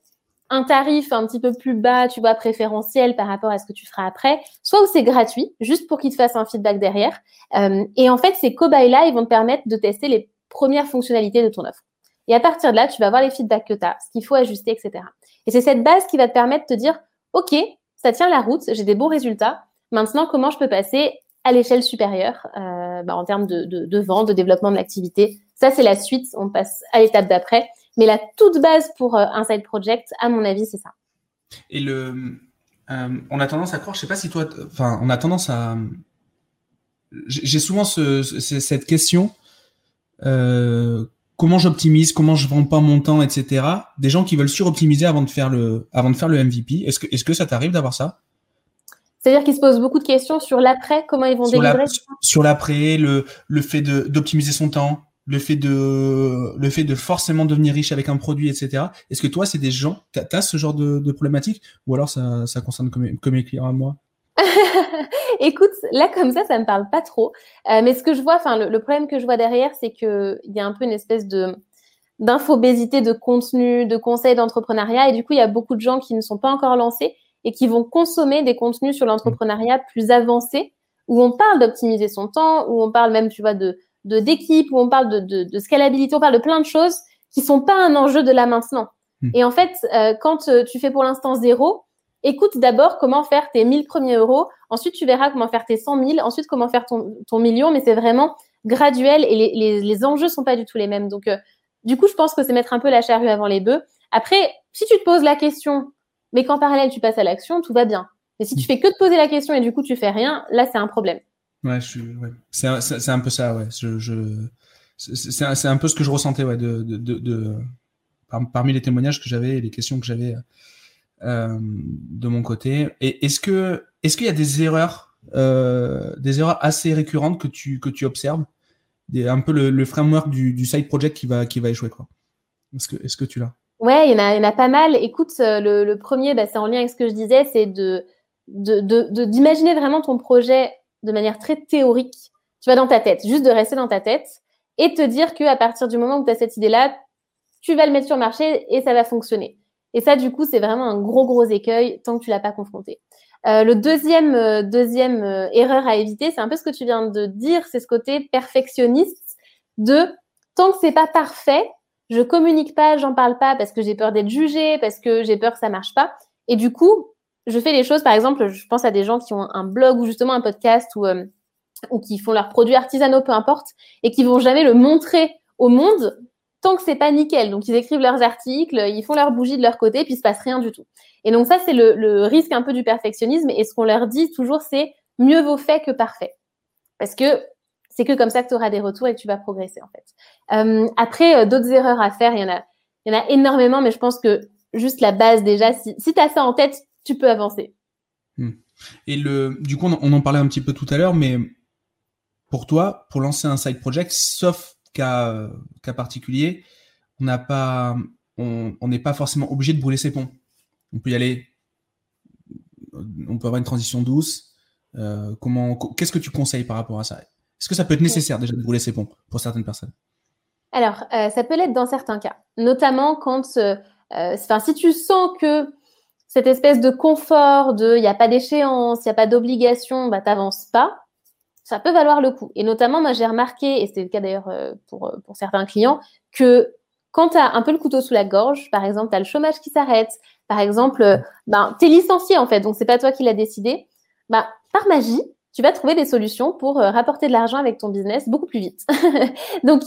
un tarif un petit peu plus bas, tu vois, préférentiel par rapport à ce que tu feras après, soit où c'est gratuit, juste pour qu'ils te fassent un feedback derrière. Euh, et en fait, ces cobayes-là, ils vont te permettre de tester les premières fonctionnalités de ton offre. Et à partir de là, tu vas voir les feedbacks que tu as, ce qu'il faut ajuster, etc. Et c'est cette base qui va te permettre de te dire, OK, ça tient la route, j'ai des bons résultats. Maintenant, comment je peux passer à l'échelle supérieure euh, bah, en termes de, de, de vente, de développement de l'activité? Ça, c'est la suite. On passe à l'étape d'après. Mais la toute base pour euh, un side project, à mon avis, c'est ça. Et le, euh, on a tendance à croire, je sais pas si toi, enfin, on a tendance à, j'ai souvent ce, cette question, euh, comment j'optimise, comment je vends pas mon temps, etc. Des gens qui veulent suroptimiser avant de faire le, avant de faire le MVP. Est-ce que, est-ce que ça t'arrive d'avoir ça? C'est-à-dire qu'ils se posent beaucoup de questions sur l'après, comment ils vont sur délivrer. sur l'après, le, le fait d'optimiser son temps, le fait de le fait de forcément devenir riche avec un produit, etc. Est-ce que toi, c'est des gens, tu as, ce genre de, de, problématique? Ou alors ça, ça concerne que mes, mes clients à moi? (laughs) Écoute, là comme ça, ça me parle pas trop. Euh, mais ce que je vois, enfin le, problème que je vois derrière, c'est que il y a un peu une espèce de d'infobésité de contenu, de conseils d'entrepreneuriat, et du coup, il y a beaucoup de gens qui ne sont pas encore lancés et qui vont consommer des contenus sur l'entrepreneuriat plus avancés, où on parle d'optimiser son temps, où on parle même, tu vois, de de d'équipe, où on parle de, de, de, scalabilité, on parle de plein de choses qui sont pas un enjeu de là maintenant. Hmm. Et en fait, euh, quand euh, tu fais pour l'instant zéro, écoute d'abord comment faire tes 1000 premiers euros, ensuite tu verras comment faire tes 100 000, ensuite comment faire ton, ton million, mais c'est vraiment graduel et les, les, les, enjeux sont pas du tout les mêmes. Donc, euh, du coup, je pense que c'est mettre un peu la charrue avant les bœufs. Après, si tu te poses la question, mais qu'en parallèle tu passes à l'action, tout va bien. Mais si tu hmm. fais que te poser la question et du coup tu fais rien, là c'est un problème. Ouais. C'est un, peu ça, ouais. C'est un, peu ce que je ressentais, ouais, de, parmi les témoignages que j'avais et les questions que j'avais euh, de mon côté. Et est-ce que est-ce qu'il y a des erreurs, euh, des erreurs assez récurrentes que tu que tu observes, des, un peu le, framework du, du, side project qui va qui va échouer, quoi. Est-ce que est-ce que tu l'as? Ouais, il y en a, pas mal. Écoute, euh, le, premier, bah, c'est en lien avec ce que je disais, c'est d'imaginer vraiment ton projet de manière très théorique, tu vas dans ta tête, juste de rester dans ta tête et te dire que à partir du moment où tu as cette idée-là, tu vas le mettre sur le marché et ça va fonctionner. Et ça, du coup, c'est vraiment un gros, gros écueil tant que tu l'as pas confronté. Euh, le deuxième, euh, deuxième euh, erreur à éviter, c'est un peu ce que tu viens de dire, c'est ce côté perfectionniste de tant que c'est pas parfait, je communique pas, j'en parle pas parce que j'ai peur d'être jugé, parce que j'ai peur que ça marche pas. Et du coup, je fais les choses, par exemple, je pense à des gens qui ont un blog ou justement un podcast ou, euh, ou qui font leurs produits artisanaux, peu importe, et qui vont jamais le montrer au monde tant que c'est pas nickel. Donc ils écrivent leurs articles, ils font leurs bougies de leur côté, puis il se passe rien du tout. Et donc ça, c'est le, risque un peu du perfectionnisme. Et ce qu'on leur dit toujours, c'est mieux vaut fait que parfait. Parce que c'est que comme ça que tu auras des retours et que tu vas progresser en fait. Euh, après, euh, d'autres erreurs à faire, il y en a, y en a énormément, mais je pense que juste la base déjà, si, si tu as ça en tête, tu peux avancer. Hmm. Et le, du coup, on en parlait un petit peu tout à l'heure, mais pour toi, pour lancer un side project, sauf cas, cas particulier, on n'a pas, on n'est pas forcément obligé de brûler ses ponts. On peut y aller, on peut avoir une transition douce. Euh, comment, qu'est-ce que tu conseilles par rapport à ça? Est-ce que ça peut être nécessaire déjà de brûler ses ponts pour certaines personnes? Alors, euh, ça peut l'être dans certains cas, notamment quand, euh, enfin, si tu sens que cette espèce de confort, de il n'y a pas d'échéance, il n'y a pas d'obligation, bah t'avances pas, ça peut valoir le coup. Et notamment, moi j'ai remarqué, et c'est le cas d'ailleurs pour, pour certains clients, que quand tu un peu le couteau sous la gorge, par exemple, tu le chômage qui s'arrête, par exemple, euh, ben, tu licencié en fait, donc c'est pas toi qui l'as décidé, ben, par magie, tu vas trouver des solutions pour euh, rapporter de l'argent avec ton business beaucoup plus vite. (laughs) donc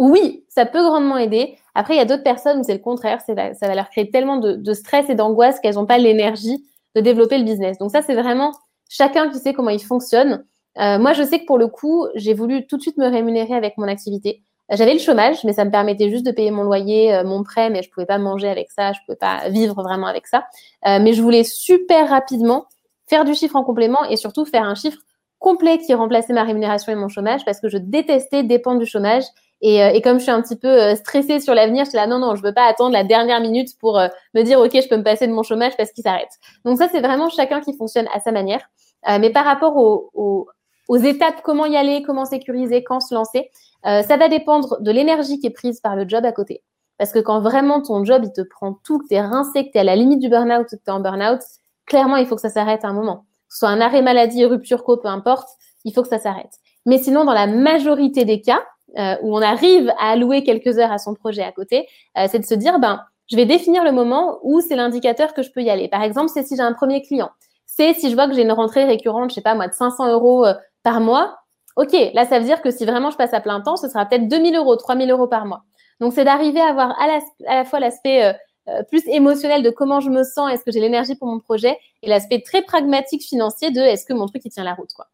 oui, ça peut grandement aider. Après, il y a d'autres personnes où c'est le contraire, ça va leur créer tellement de, stress et d'angoisse qu'elles n'ont pas l'énergie de développer le business. Donc ça, c'est vraiment chacun qui sait comment il fonctionne. Euh, moi, je sais que pour le coup, j'ai voulu tout de suite me rémunérer avec mon activité. J'avais le chômage, mais ça me permettait juste de payer mon loyer, euh, mon prêt, mais je pouvais pas manger avec ça, je pouvais pas vivre vraiment avec ça. Euh, mais je voulais super rapidement faire du chiffre en complément et surtout faire un chiffre complet qui remplaçait ma rémunération et mon chômage parce que je détestais dépendre du chômage. Et, euh, et comme je suis un petit peu stressée sur l'avenir, j'étais là, non, non, je veux pas attendre la dernière minute pour me dire, OK, je peux me passer de mon chômage parce qu'il s'arrête. Donc ça, c'est vraiment chacun qui fonctionne à sa manière. mais par rapport aux, aux étapes, comment y aller, comment sécuriser, quand se lancer, euh, ça va dépendre de l'énergie qui est prise par le job à côté. Parce que quand vraiment ton job, il te prend tout, que tu es rincé, que tu es à la limite du burn-out, que tu es en burn-out, clairement, il faut que ça s'arrête à un moment. Que ce soit un arrêt maladie, rupture co, peu importe, il faut que ça s'arrête. Mais sinon, dans la majorité des cas, euh, où on arrive à allouer quelques heures à son projet à côté, euh, c'est de se dire, ben, je vais définir le moment où c'est l'indicateur que je peux y aller. Par exemple, c'est si j'ai un premier client. C'est si je vois que j'ai une rentrée récurrente, je sais pas moi, de 500 euros par mois, OK, là, ça veut dire que si vraiment je passe à plein temps, ce sera peut-être 2000 euros, 3000 euros par mois. Donc, c'est d'arriver à avoir à la, fois l'aspect euh, euh, plus émotionnel de comment je me sens, est-ce que j'ai l'énergie pour mon projet, et l'aspect très pragmatique financier de est-ce que mon truc, il tient la route, quoi.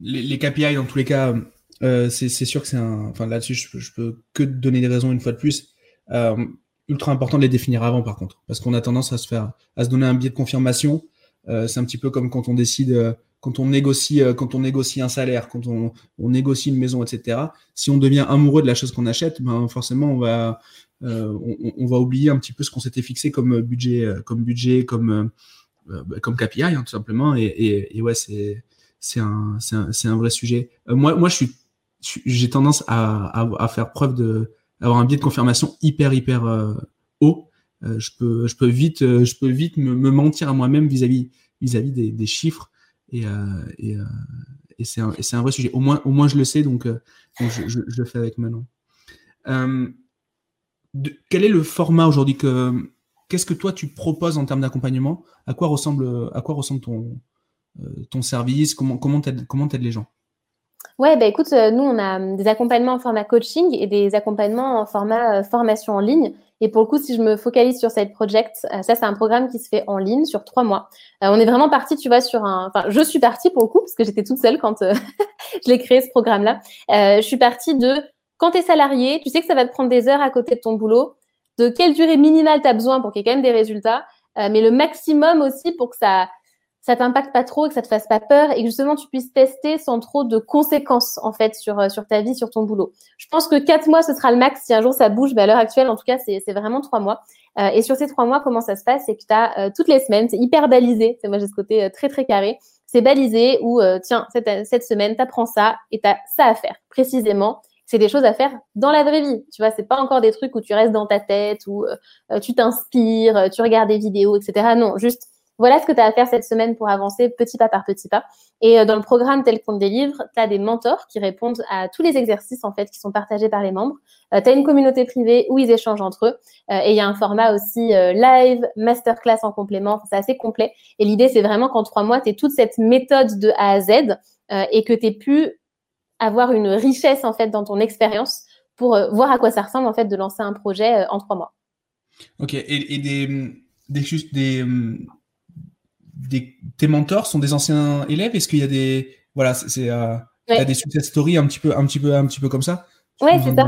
Les, KPI, dans tous les cas, euh, c'est sûr que c'est un. Enfin, là-dessus, je, peux que donner des raisons une fois de plus. ultra important de les définir avant, par contre, parce qu'on a tendance à se faire, à se donner un biais de confirmation. c'est un petit peu comme quand on décide quand on négocie, euh, quand on négocie un salaire, quand on, négocie une maison, etc. Si on devient amoureux de la chose qu'on achète, ben forcément on va, euh, on, va oublier un petit peu ce qu'on s'était fixé comme budget, euh, comme budget, comme bah, comme KPI hein, tout simplement. Et, et, ouais, c'est c'est un, c'est un, vrai sujet. moi, moi, je suis, j'ai tendance à, à, faire preuve de, avoir un biais de confirmation hyper hyper haut. je peux, je peux vite, je peux vite me, mentir à moi-même vis-à-vis vis-à-vis des, des chiffres et, euh, et, euh, c'est un, un, vrai sujet. Au moins, au moins je le sais, donc, euh, je, je, le fais avec Manon. Quel est le format aujourd'hui que Qu'est-ce que toi tu proposes en termes d'accompagnement? À quoi ressemble à quoi ressemble ton ton service? Comment comment comment aides les gens? Ouais, bah écoute, nous on a des accompagnements en format coaching et des accompagnements en format formation en ligne. Et pour le coup, si je me focalise sur Side Project, euh, ça, c'est un programme qui se fait en ligne sur trois mois. Euh, on est vraiment parti, tu vois, sur un. Enfin, je suis partie pour le coup, parce que j'étais toute seule quand euh, (laughs) je l'ai créé, ce programme-là. je suis partie de quand tu es salarié, tu sais que ça va te prendre des heures à côté de ton boulot, de quelle durée minimale tu as besoin pour qu'il y ait quand même des résultats, mais le maximum aussi pour que ça ça t'impacte pas trop, que ça te fasse pas peur et que justement tu puisses tester sans trop de conséquences en fait sur euh, sur ta vie, sur ton boulot. Je pense que quatre mois ce sera le max. Si un jour ça bouge, mais à l'heure actuelle en tout cas c'est c'est vraiment trois mois. Euh, et sur ces trois mois, comment ça se passe? C'est que tu as euh, toutes les semaines, c'est hyper balisé. C'est moi j'ai ce côté très très carré. C'est balisé où tiens cette cette semaine t'apprends ça et t'as ça à faire précisément c'est des choses à faire dans la vraie vie. Tu vois, c'est pas encore des trucs où tu restes dans ta tête, où tu t'inspires, tu regardes des vidéos, etc. Non, juste voilà ce que tu as à faire cette semaine pour avancer petit pas par petit pas. Et euh, dans le programme tel qu'on te délivre, tu as des mentors qui répondent à tous les exercices en fait qui sont partagés par les membres. Euh, tu as une communauté privée où ils échangent entre eux. Euh, et il y a un format aussi live, masterclass en complément. C'est assez complet. Et l'idée, c'est vraiment qu'en trois mois, tu toute cette méthode de A à Z et que tu aies pu avoir une richesse en fait dans ton expérience pour voir à quoi ça ressemble en fait de lancer un projet en trois mois. Ok. Et, des, des, tes mentors sont des anciens élèves? Est-ce qu'il y a des voilà, c'est euh, des success stories un petit peu un petit peu un petit peu comme ça? Ouais, c'est ça.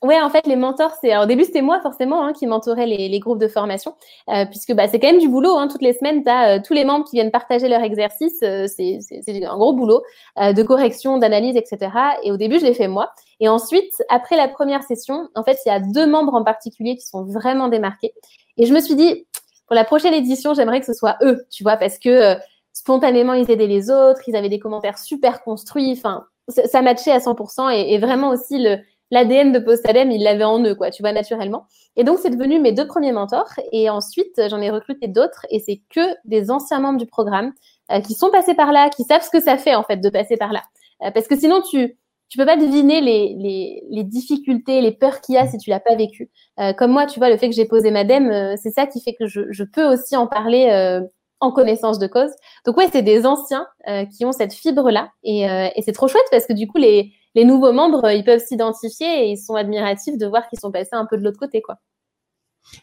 Ouais, en fait, les mentors, c'est au début c'était moi forcément hein, qui mentorais les, les, groupes de formation, euh, puisque bah, c'est quand même du boulot. Hein, toutes les semaines, tu as euh, tous les membres qui viennent partager leur exercice. Euh, c'est un gros boulot de correction, d'analyse, etc. Et au début, je l'ai fait moi. Et ensuite, après la première session, en fait, il y a deux membres en particulier qui sont vraiment démarqués. Et je me suis dit, pour la prochaine édition, j'aimerais que ce soit eux, tu vois, parce que spontanément, ils aidaient les autres, ils avaient des commentaires super construits. Enfin, ça matchait à 100%. Et, et vraiment aussi le l'ADN de Postadem, il l'avait en eux, quoi, tu vois, naturellement. Et donc, c'est devenu mes deux premiers mentors. Et ensuite, j'en ai recruté d'autres. Et c'est que des anciens membres du programme euh, qui sont passés par là, qui savent ce que ça fait, en fait, de passer par là. Euh, parce que sinon, tu tu peux pas deviner les, les, les difficultés, les peurs qu'il y a si tu l'as pas vécu. Euh, comme moi, tu vois, le fait que j'ai posé Madame, c'est ça qui fait que je, je peux aussi en parler en connaissance de cause. Donc ouais, c'est des anciens qui ont cette fibre-là. Et, et c'est trop chouette parce que du coup, les, les nouveaux membres, ils peuvent s'identifier et ils sont admiratifs de voir qu'ils sont passés un peu de l'autre côté, quoi.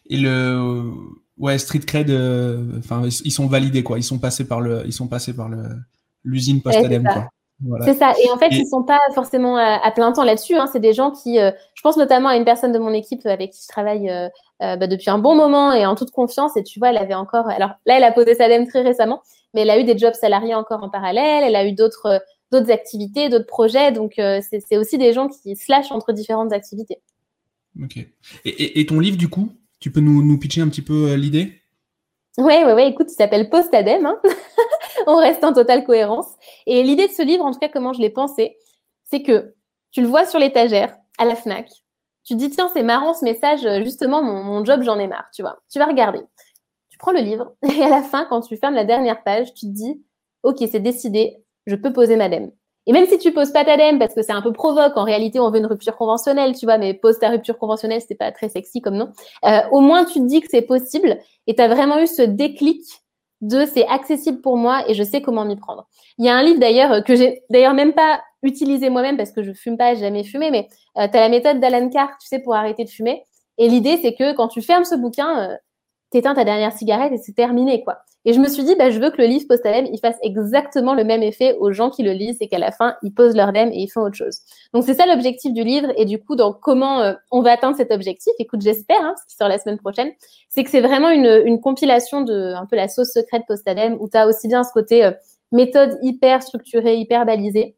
Et le ouais street cred, euh, enfin ils sont validés quoi, ils sont passés par le, ils sont passés par le l'usine post quoi. C'est ça. Et en fait, ils sont pas forcément à, plein temps là-dessus. Hein. C'est des gens qui, euh, je pense notamment à une personne de mon équipe avec qui je travaille euh, bah, depuis un bon moment et en toute confiance. Et tu vois, elle avait encore. Alors là, elle a posé sa DEM très récemment, mais elle a eu des jobs salariés encore en parallèle. Elle a eu d'autres d'autres activités, d'autres projets. Donc, euh, c'est aussi des gens qui se lâchent entre différentes activités. Ok. Et, ton livre, du coup, tu peux nous, nous pitcher un petit peu euh, l'idée? Oui, oui, oui. Écoute, il s'appelle Post-Adem. Hein. (laughs) On reste en totale cohérence. Et l'idée de ce livre, en tout cas, comment je l'ai pensé, c'est que tu le vois sur l'étagère à la FNAC. Tu dis, tiens, c'est marrant ce message, justement, mon, job, j'en ai marre, tu vois. Tu vas regarder. Tu prends le livre (laughs) et à la fin, quand tu fermes la dernière page, tu te dis, OK, c'est décidé, je peux poser ma DEM. Et même si tu poses pas ta DEM parce que c'est un peu provoque, en réalité on veut une rupture conventionnelle, tu vois, mais pose ta rupture conventionnelle, c'est pas très sexy comme nom. Euh, au moins tu te dis que c'est possible et tu as vraiment eu ce déclic de c'est accessible pour moi et je sais comment m'y prendre. Il y a un livre d'ailleurs euh, que j'ai d'ailleurs même pas utilisé moi-même parce que je fume pas, jamais fumé, mais euh, tu as la méthode d'Alan Carr, tu sais, pour arrêter de fumer. Et l'idée c'est que quand tu fermes ce bouquin, euh, t'éteins ta dernière cigarette et c'est terminé quoi. Et je me suis dit, bah, je veux que le livre post il fasse exactement le même effet aux gens qui le lisent et qu'à la fin, ils posent leur dème et ils font autre chose. Donc, c'est ça l'objectif du livre. Et du coup, donc, comment euh, on va atteindre cet objectif Écoute, j'espère, hein, ce qui sort la semaine prochaine, c'est que c'est vraiment une, compilation de un peu la sauce secrète post où tu as aussi bien ce côté euh, méthode hyper structurée, hyper balisée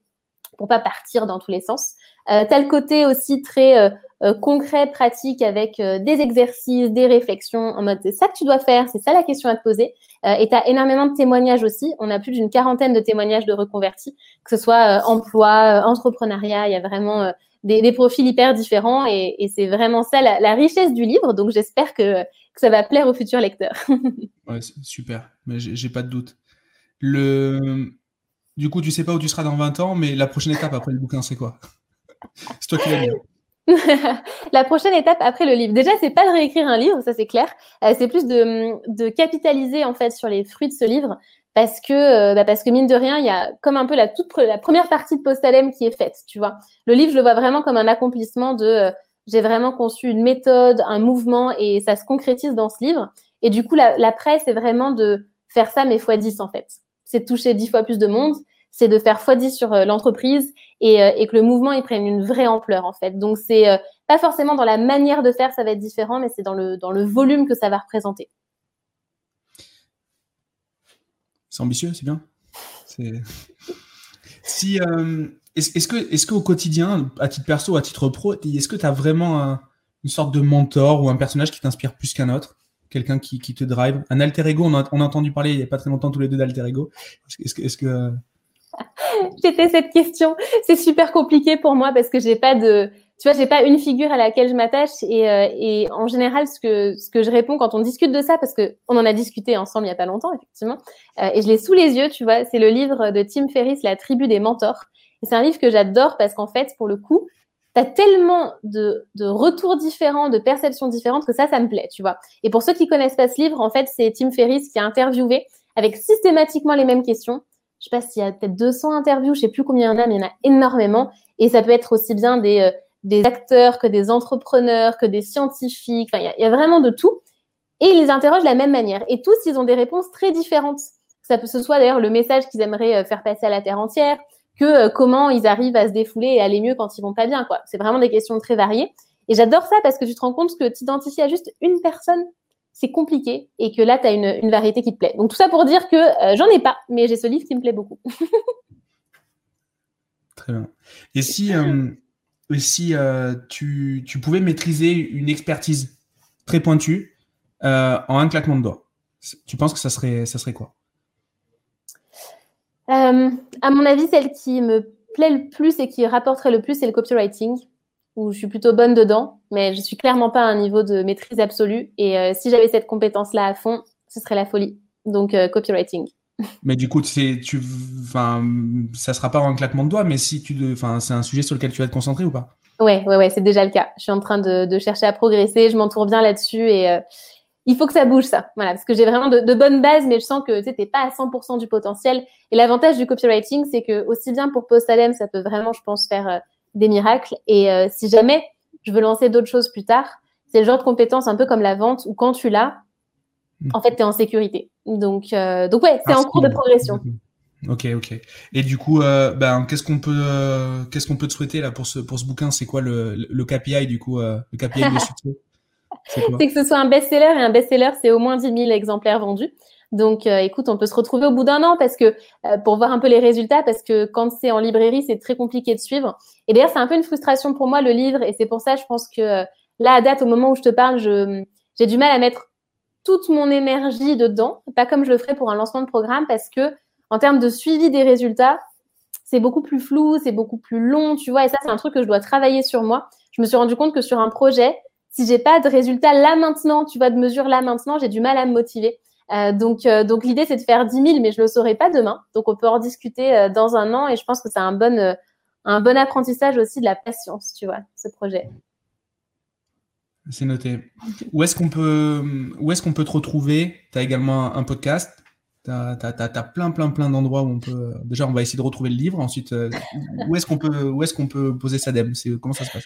pour pas partir dans tous les sens. Euh, tu as le côté aussi très euh, concret, pratique, avec euh, des exercices, des réflexions, en mode c'est ça que tu dois faire, c'est ça la question à te poser. Euh, et tu as énormément de témoignages aussi. On a plus d'une quarantaine de témoignages de reconvertis, que ce soit emploi, entrepreneuriat, il y a vraiment des, profils hyper différents et, c'est vraiment ça la, richesse du livre. Donc j'espère que, que, ça va plaire aux futurs lecteurs. (laughs) ouais, super, mais j'ai pas de doute. Le... Du coup, tu sais pas où tu seras dans 20 ans, mais la prochaine étape après le bouquin, c'est quoi? C'est toi qui l'as (laughs) la prochaine étape après le livre. Déjà, c'est pas de réécrire un livre, ça c'est clair. Euh, c'est plus de, de, capitaliser en fait sur les fruits de ce livre, parce que euh, bah, parce que mine de rien, il y a comme un peu la toute la première partie de Postalem qui est faite, tu vois. Le livre, je le vois vraiment comme un accomplissement de euh, j'ai vraiment conçu une méthode, un mouvement, et ça se concrétise dans ce livre. Et du coup, la, presse, c'est vraiment de faire ça mais fois 10 en fait. C'est toucher 10 fois plus de monde c'est de faire x10 sur euh, l'entreprise et, euh, et, que le mouvement il prenne une vraie ampleur en fait. Donc c'est euh, pas forcément dans la manière de faire, ça va être différent, mais c'est dans le, dans le volume que ça va représenter. C'est ambitieux, c'est bien. (laughs) Si, est-ce, que, est-ce qu'au quotidien, à titre perso, à titre pro, est-ce que tu as vraiment une sorte de mentor ou un personnage qui t'inspire plus qu'un autre? Quelqu'un qui, te drive? Un alter ego, on a, on a, entendu parler il n'y a pas très longtemps tous les deux d'alter ego. Est-ce que (laughs) J'étais cette question. C'est super compliqué pour moi parce que j'ai pas de, tu vois, j'ai pas une figure à laquelle je m'attache et, euh, et, en général, ce que ce que je réponds quand on discute de ça, parce que on en a discuté ensemble il y a pas longtemps effectivement, euh, et je l'ai sous les yeux, tu vois, c'est le livre de Tim Ferriss, La tribu des mentors. C'est un livre que j'adore parce qu'en fait, pour le coup, tu as tellement de, de retours différents, de perceptions différentes que ça, ça me plaît, tu vois. Et pour ceux qui connaissent pas ce livre, en fait, c'est Tim Ferriss qui a interviewé avec systématiquement les mêmes questions je sais pas s'il y a peut-être 200 interviews, je sais plus combien il y en a, mais il y en a énormément. Et ça peut être aussi bien des, euh, des acteurs que des entrepreneurs, que des scientifiques. Enfin, il y, a, vraiment de tout. Et ils interrogent de la même manière. Et tous, ils ont des réponses très différentes. Ça peut ce soit d'ailleurs le message qu'ils aimeraient euh, faire passer à la terre entière, que euh, comment ils arrivent à se défouler et aller mieux quand ils vont pas bien. Quoi. C'est vraiment des questions très variées. Et j'adore ça parce que tu te rends compte que t'identifies à juste une personne, c'est compliqué et que là, tu as une, une, variété qui te plaît. Donc tout ça pour dire que euh, j'en ai pas, mais j'ai ce livre qui me plaît beaucoup. (laughs) Très bien. Et si, euh, si euh, tu, tu, pouvais maîtriser une expertise très pointue en un claquement de doigts, tu penses que ça serait, ça serait quoi? À mon avis, celle qui me plaît le plus et qui rapporterait le plus, c'est le copywriting où je suis plutôt bonne dedans, mais je suis clairement pas à un niveau de maîtrise absolue. Et euh, si j'avais cette compétence-là à fond, ce serait la folie. Donc, euh, copywriting. (laughs) Mais du coup, tu, enfin, ça sera pas un claquement de doigts, mais si tu, enfin, c'est un sujet sur lequel tu vas te concentrer ou pas? Ouais, ouais, ouais, c'est déjà le cas. Je suis en train de, de chercher à progresser. Je m'entoure bien là-dessus et euh, il faut que ça bouge, ça. Voilà, parce que j'ai vraiment de, de, bonnes bases, mais je sens que tu n'es pas à 100% du potentiel. Et l'avantage du copywriting, c'est que aussi bien pour Post ça peut vraiment, je pense, faire des miracles. Et euh, si jamais je veux lancer d'autres choses plus tard, c'est le genre de compétence un peu comme la vente où quand tu l'as, hmm. en fait, tu es en sécurité. Donc, euh, donc ouais, c'est ah, en cours de progression. Ok, ok. Et du coup, euh, ben, qu'est-ce qu'on peut, qu'est-ce qu'on peut te souhaiter là pour ce pour ce bouquin? C'est quoi le, le KPI du coup, le KPI de (laughs) succès? C'est que ce soit un best-seller et un best-seller, c'est au moins 10 000 exemplaires vendus. Donc, euh, écoute, on peut se retrouver au bout d'un an parce que euh, pour voir un peu les résultats, parce que quand c'est en librairie, c'est très compliqué de suivre. Et d'ailleurs, c'est un peu une frustration pour moi le livre, et c'est pour ça, je pense que euh, là, à date, au moment où je te parle, j'ai du mal à mettre toute mon énergie dedans, pas comme je le ferais pour un lancement de programme, parce que en termes de suivi des résultats, c'est beaucoup plus flou, c'est beaucoup plus long, tu vois. Et ça, c'est un truc que je dois travailler sur moi. Je me suis rendu compte que sur un projet, si j'ai pas de résultats là maintenant, tu vois, de mesure là maintenant, j'ai du mal à me motiver. Euh, donc, euh, donc l'idée, c'est de faire 10 000, mais je le saurai pas demain. Donc, on peut en discuter euh, dans un an et je pense que c'est un bon, un bon apprentissage aussi de la patience, tu vois, ce projet. C'est noté. Où est-ce qu'on peut, où est-ce qu'on peut te retrouver? Tu as également un podcast. Tu as, plein, plein, plein d'endroits où on peut. Déjà, on va essayer de retrouver le livre. Ensuite, où est-ce qu'on peut, où est-ce qu'on peut poser sa dème? Comment ça se passe?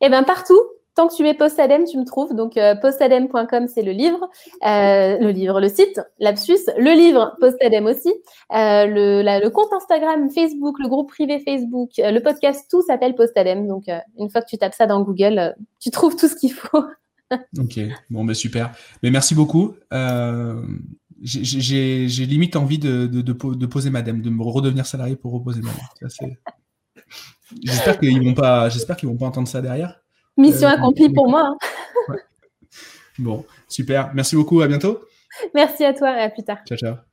Eh bien, partout tant que tu mets Postadem, tu me trouves. Donc, euh, postadem.com, c'est le livre, euh, le livre, le site, Lapsus, le livre, Postadem aussi, euh, le, compte Instagram, Facebook, le groupe privé Facebook, le podcast, tout s'appelle Postadem. Donc, une fois que tu tapes ça dans Google, tu trouves tout ce qu'il faut. (laughs) ok, bon, ben super. Mais merci beaucoup. J'ai limite envie de, poser madame, de me redevenir salarié pour reposer madame. J'espère qu'ils vont vont pas entendre ça derrière. Mission euh, accomplie pour moi. Bon, super. Merci beaucoup. À bientôt. Merci à toi et à plus tard. Ciao, ciao.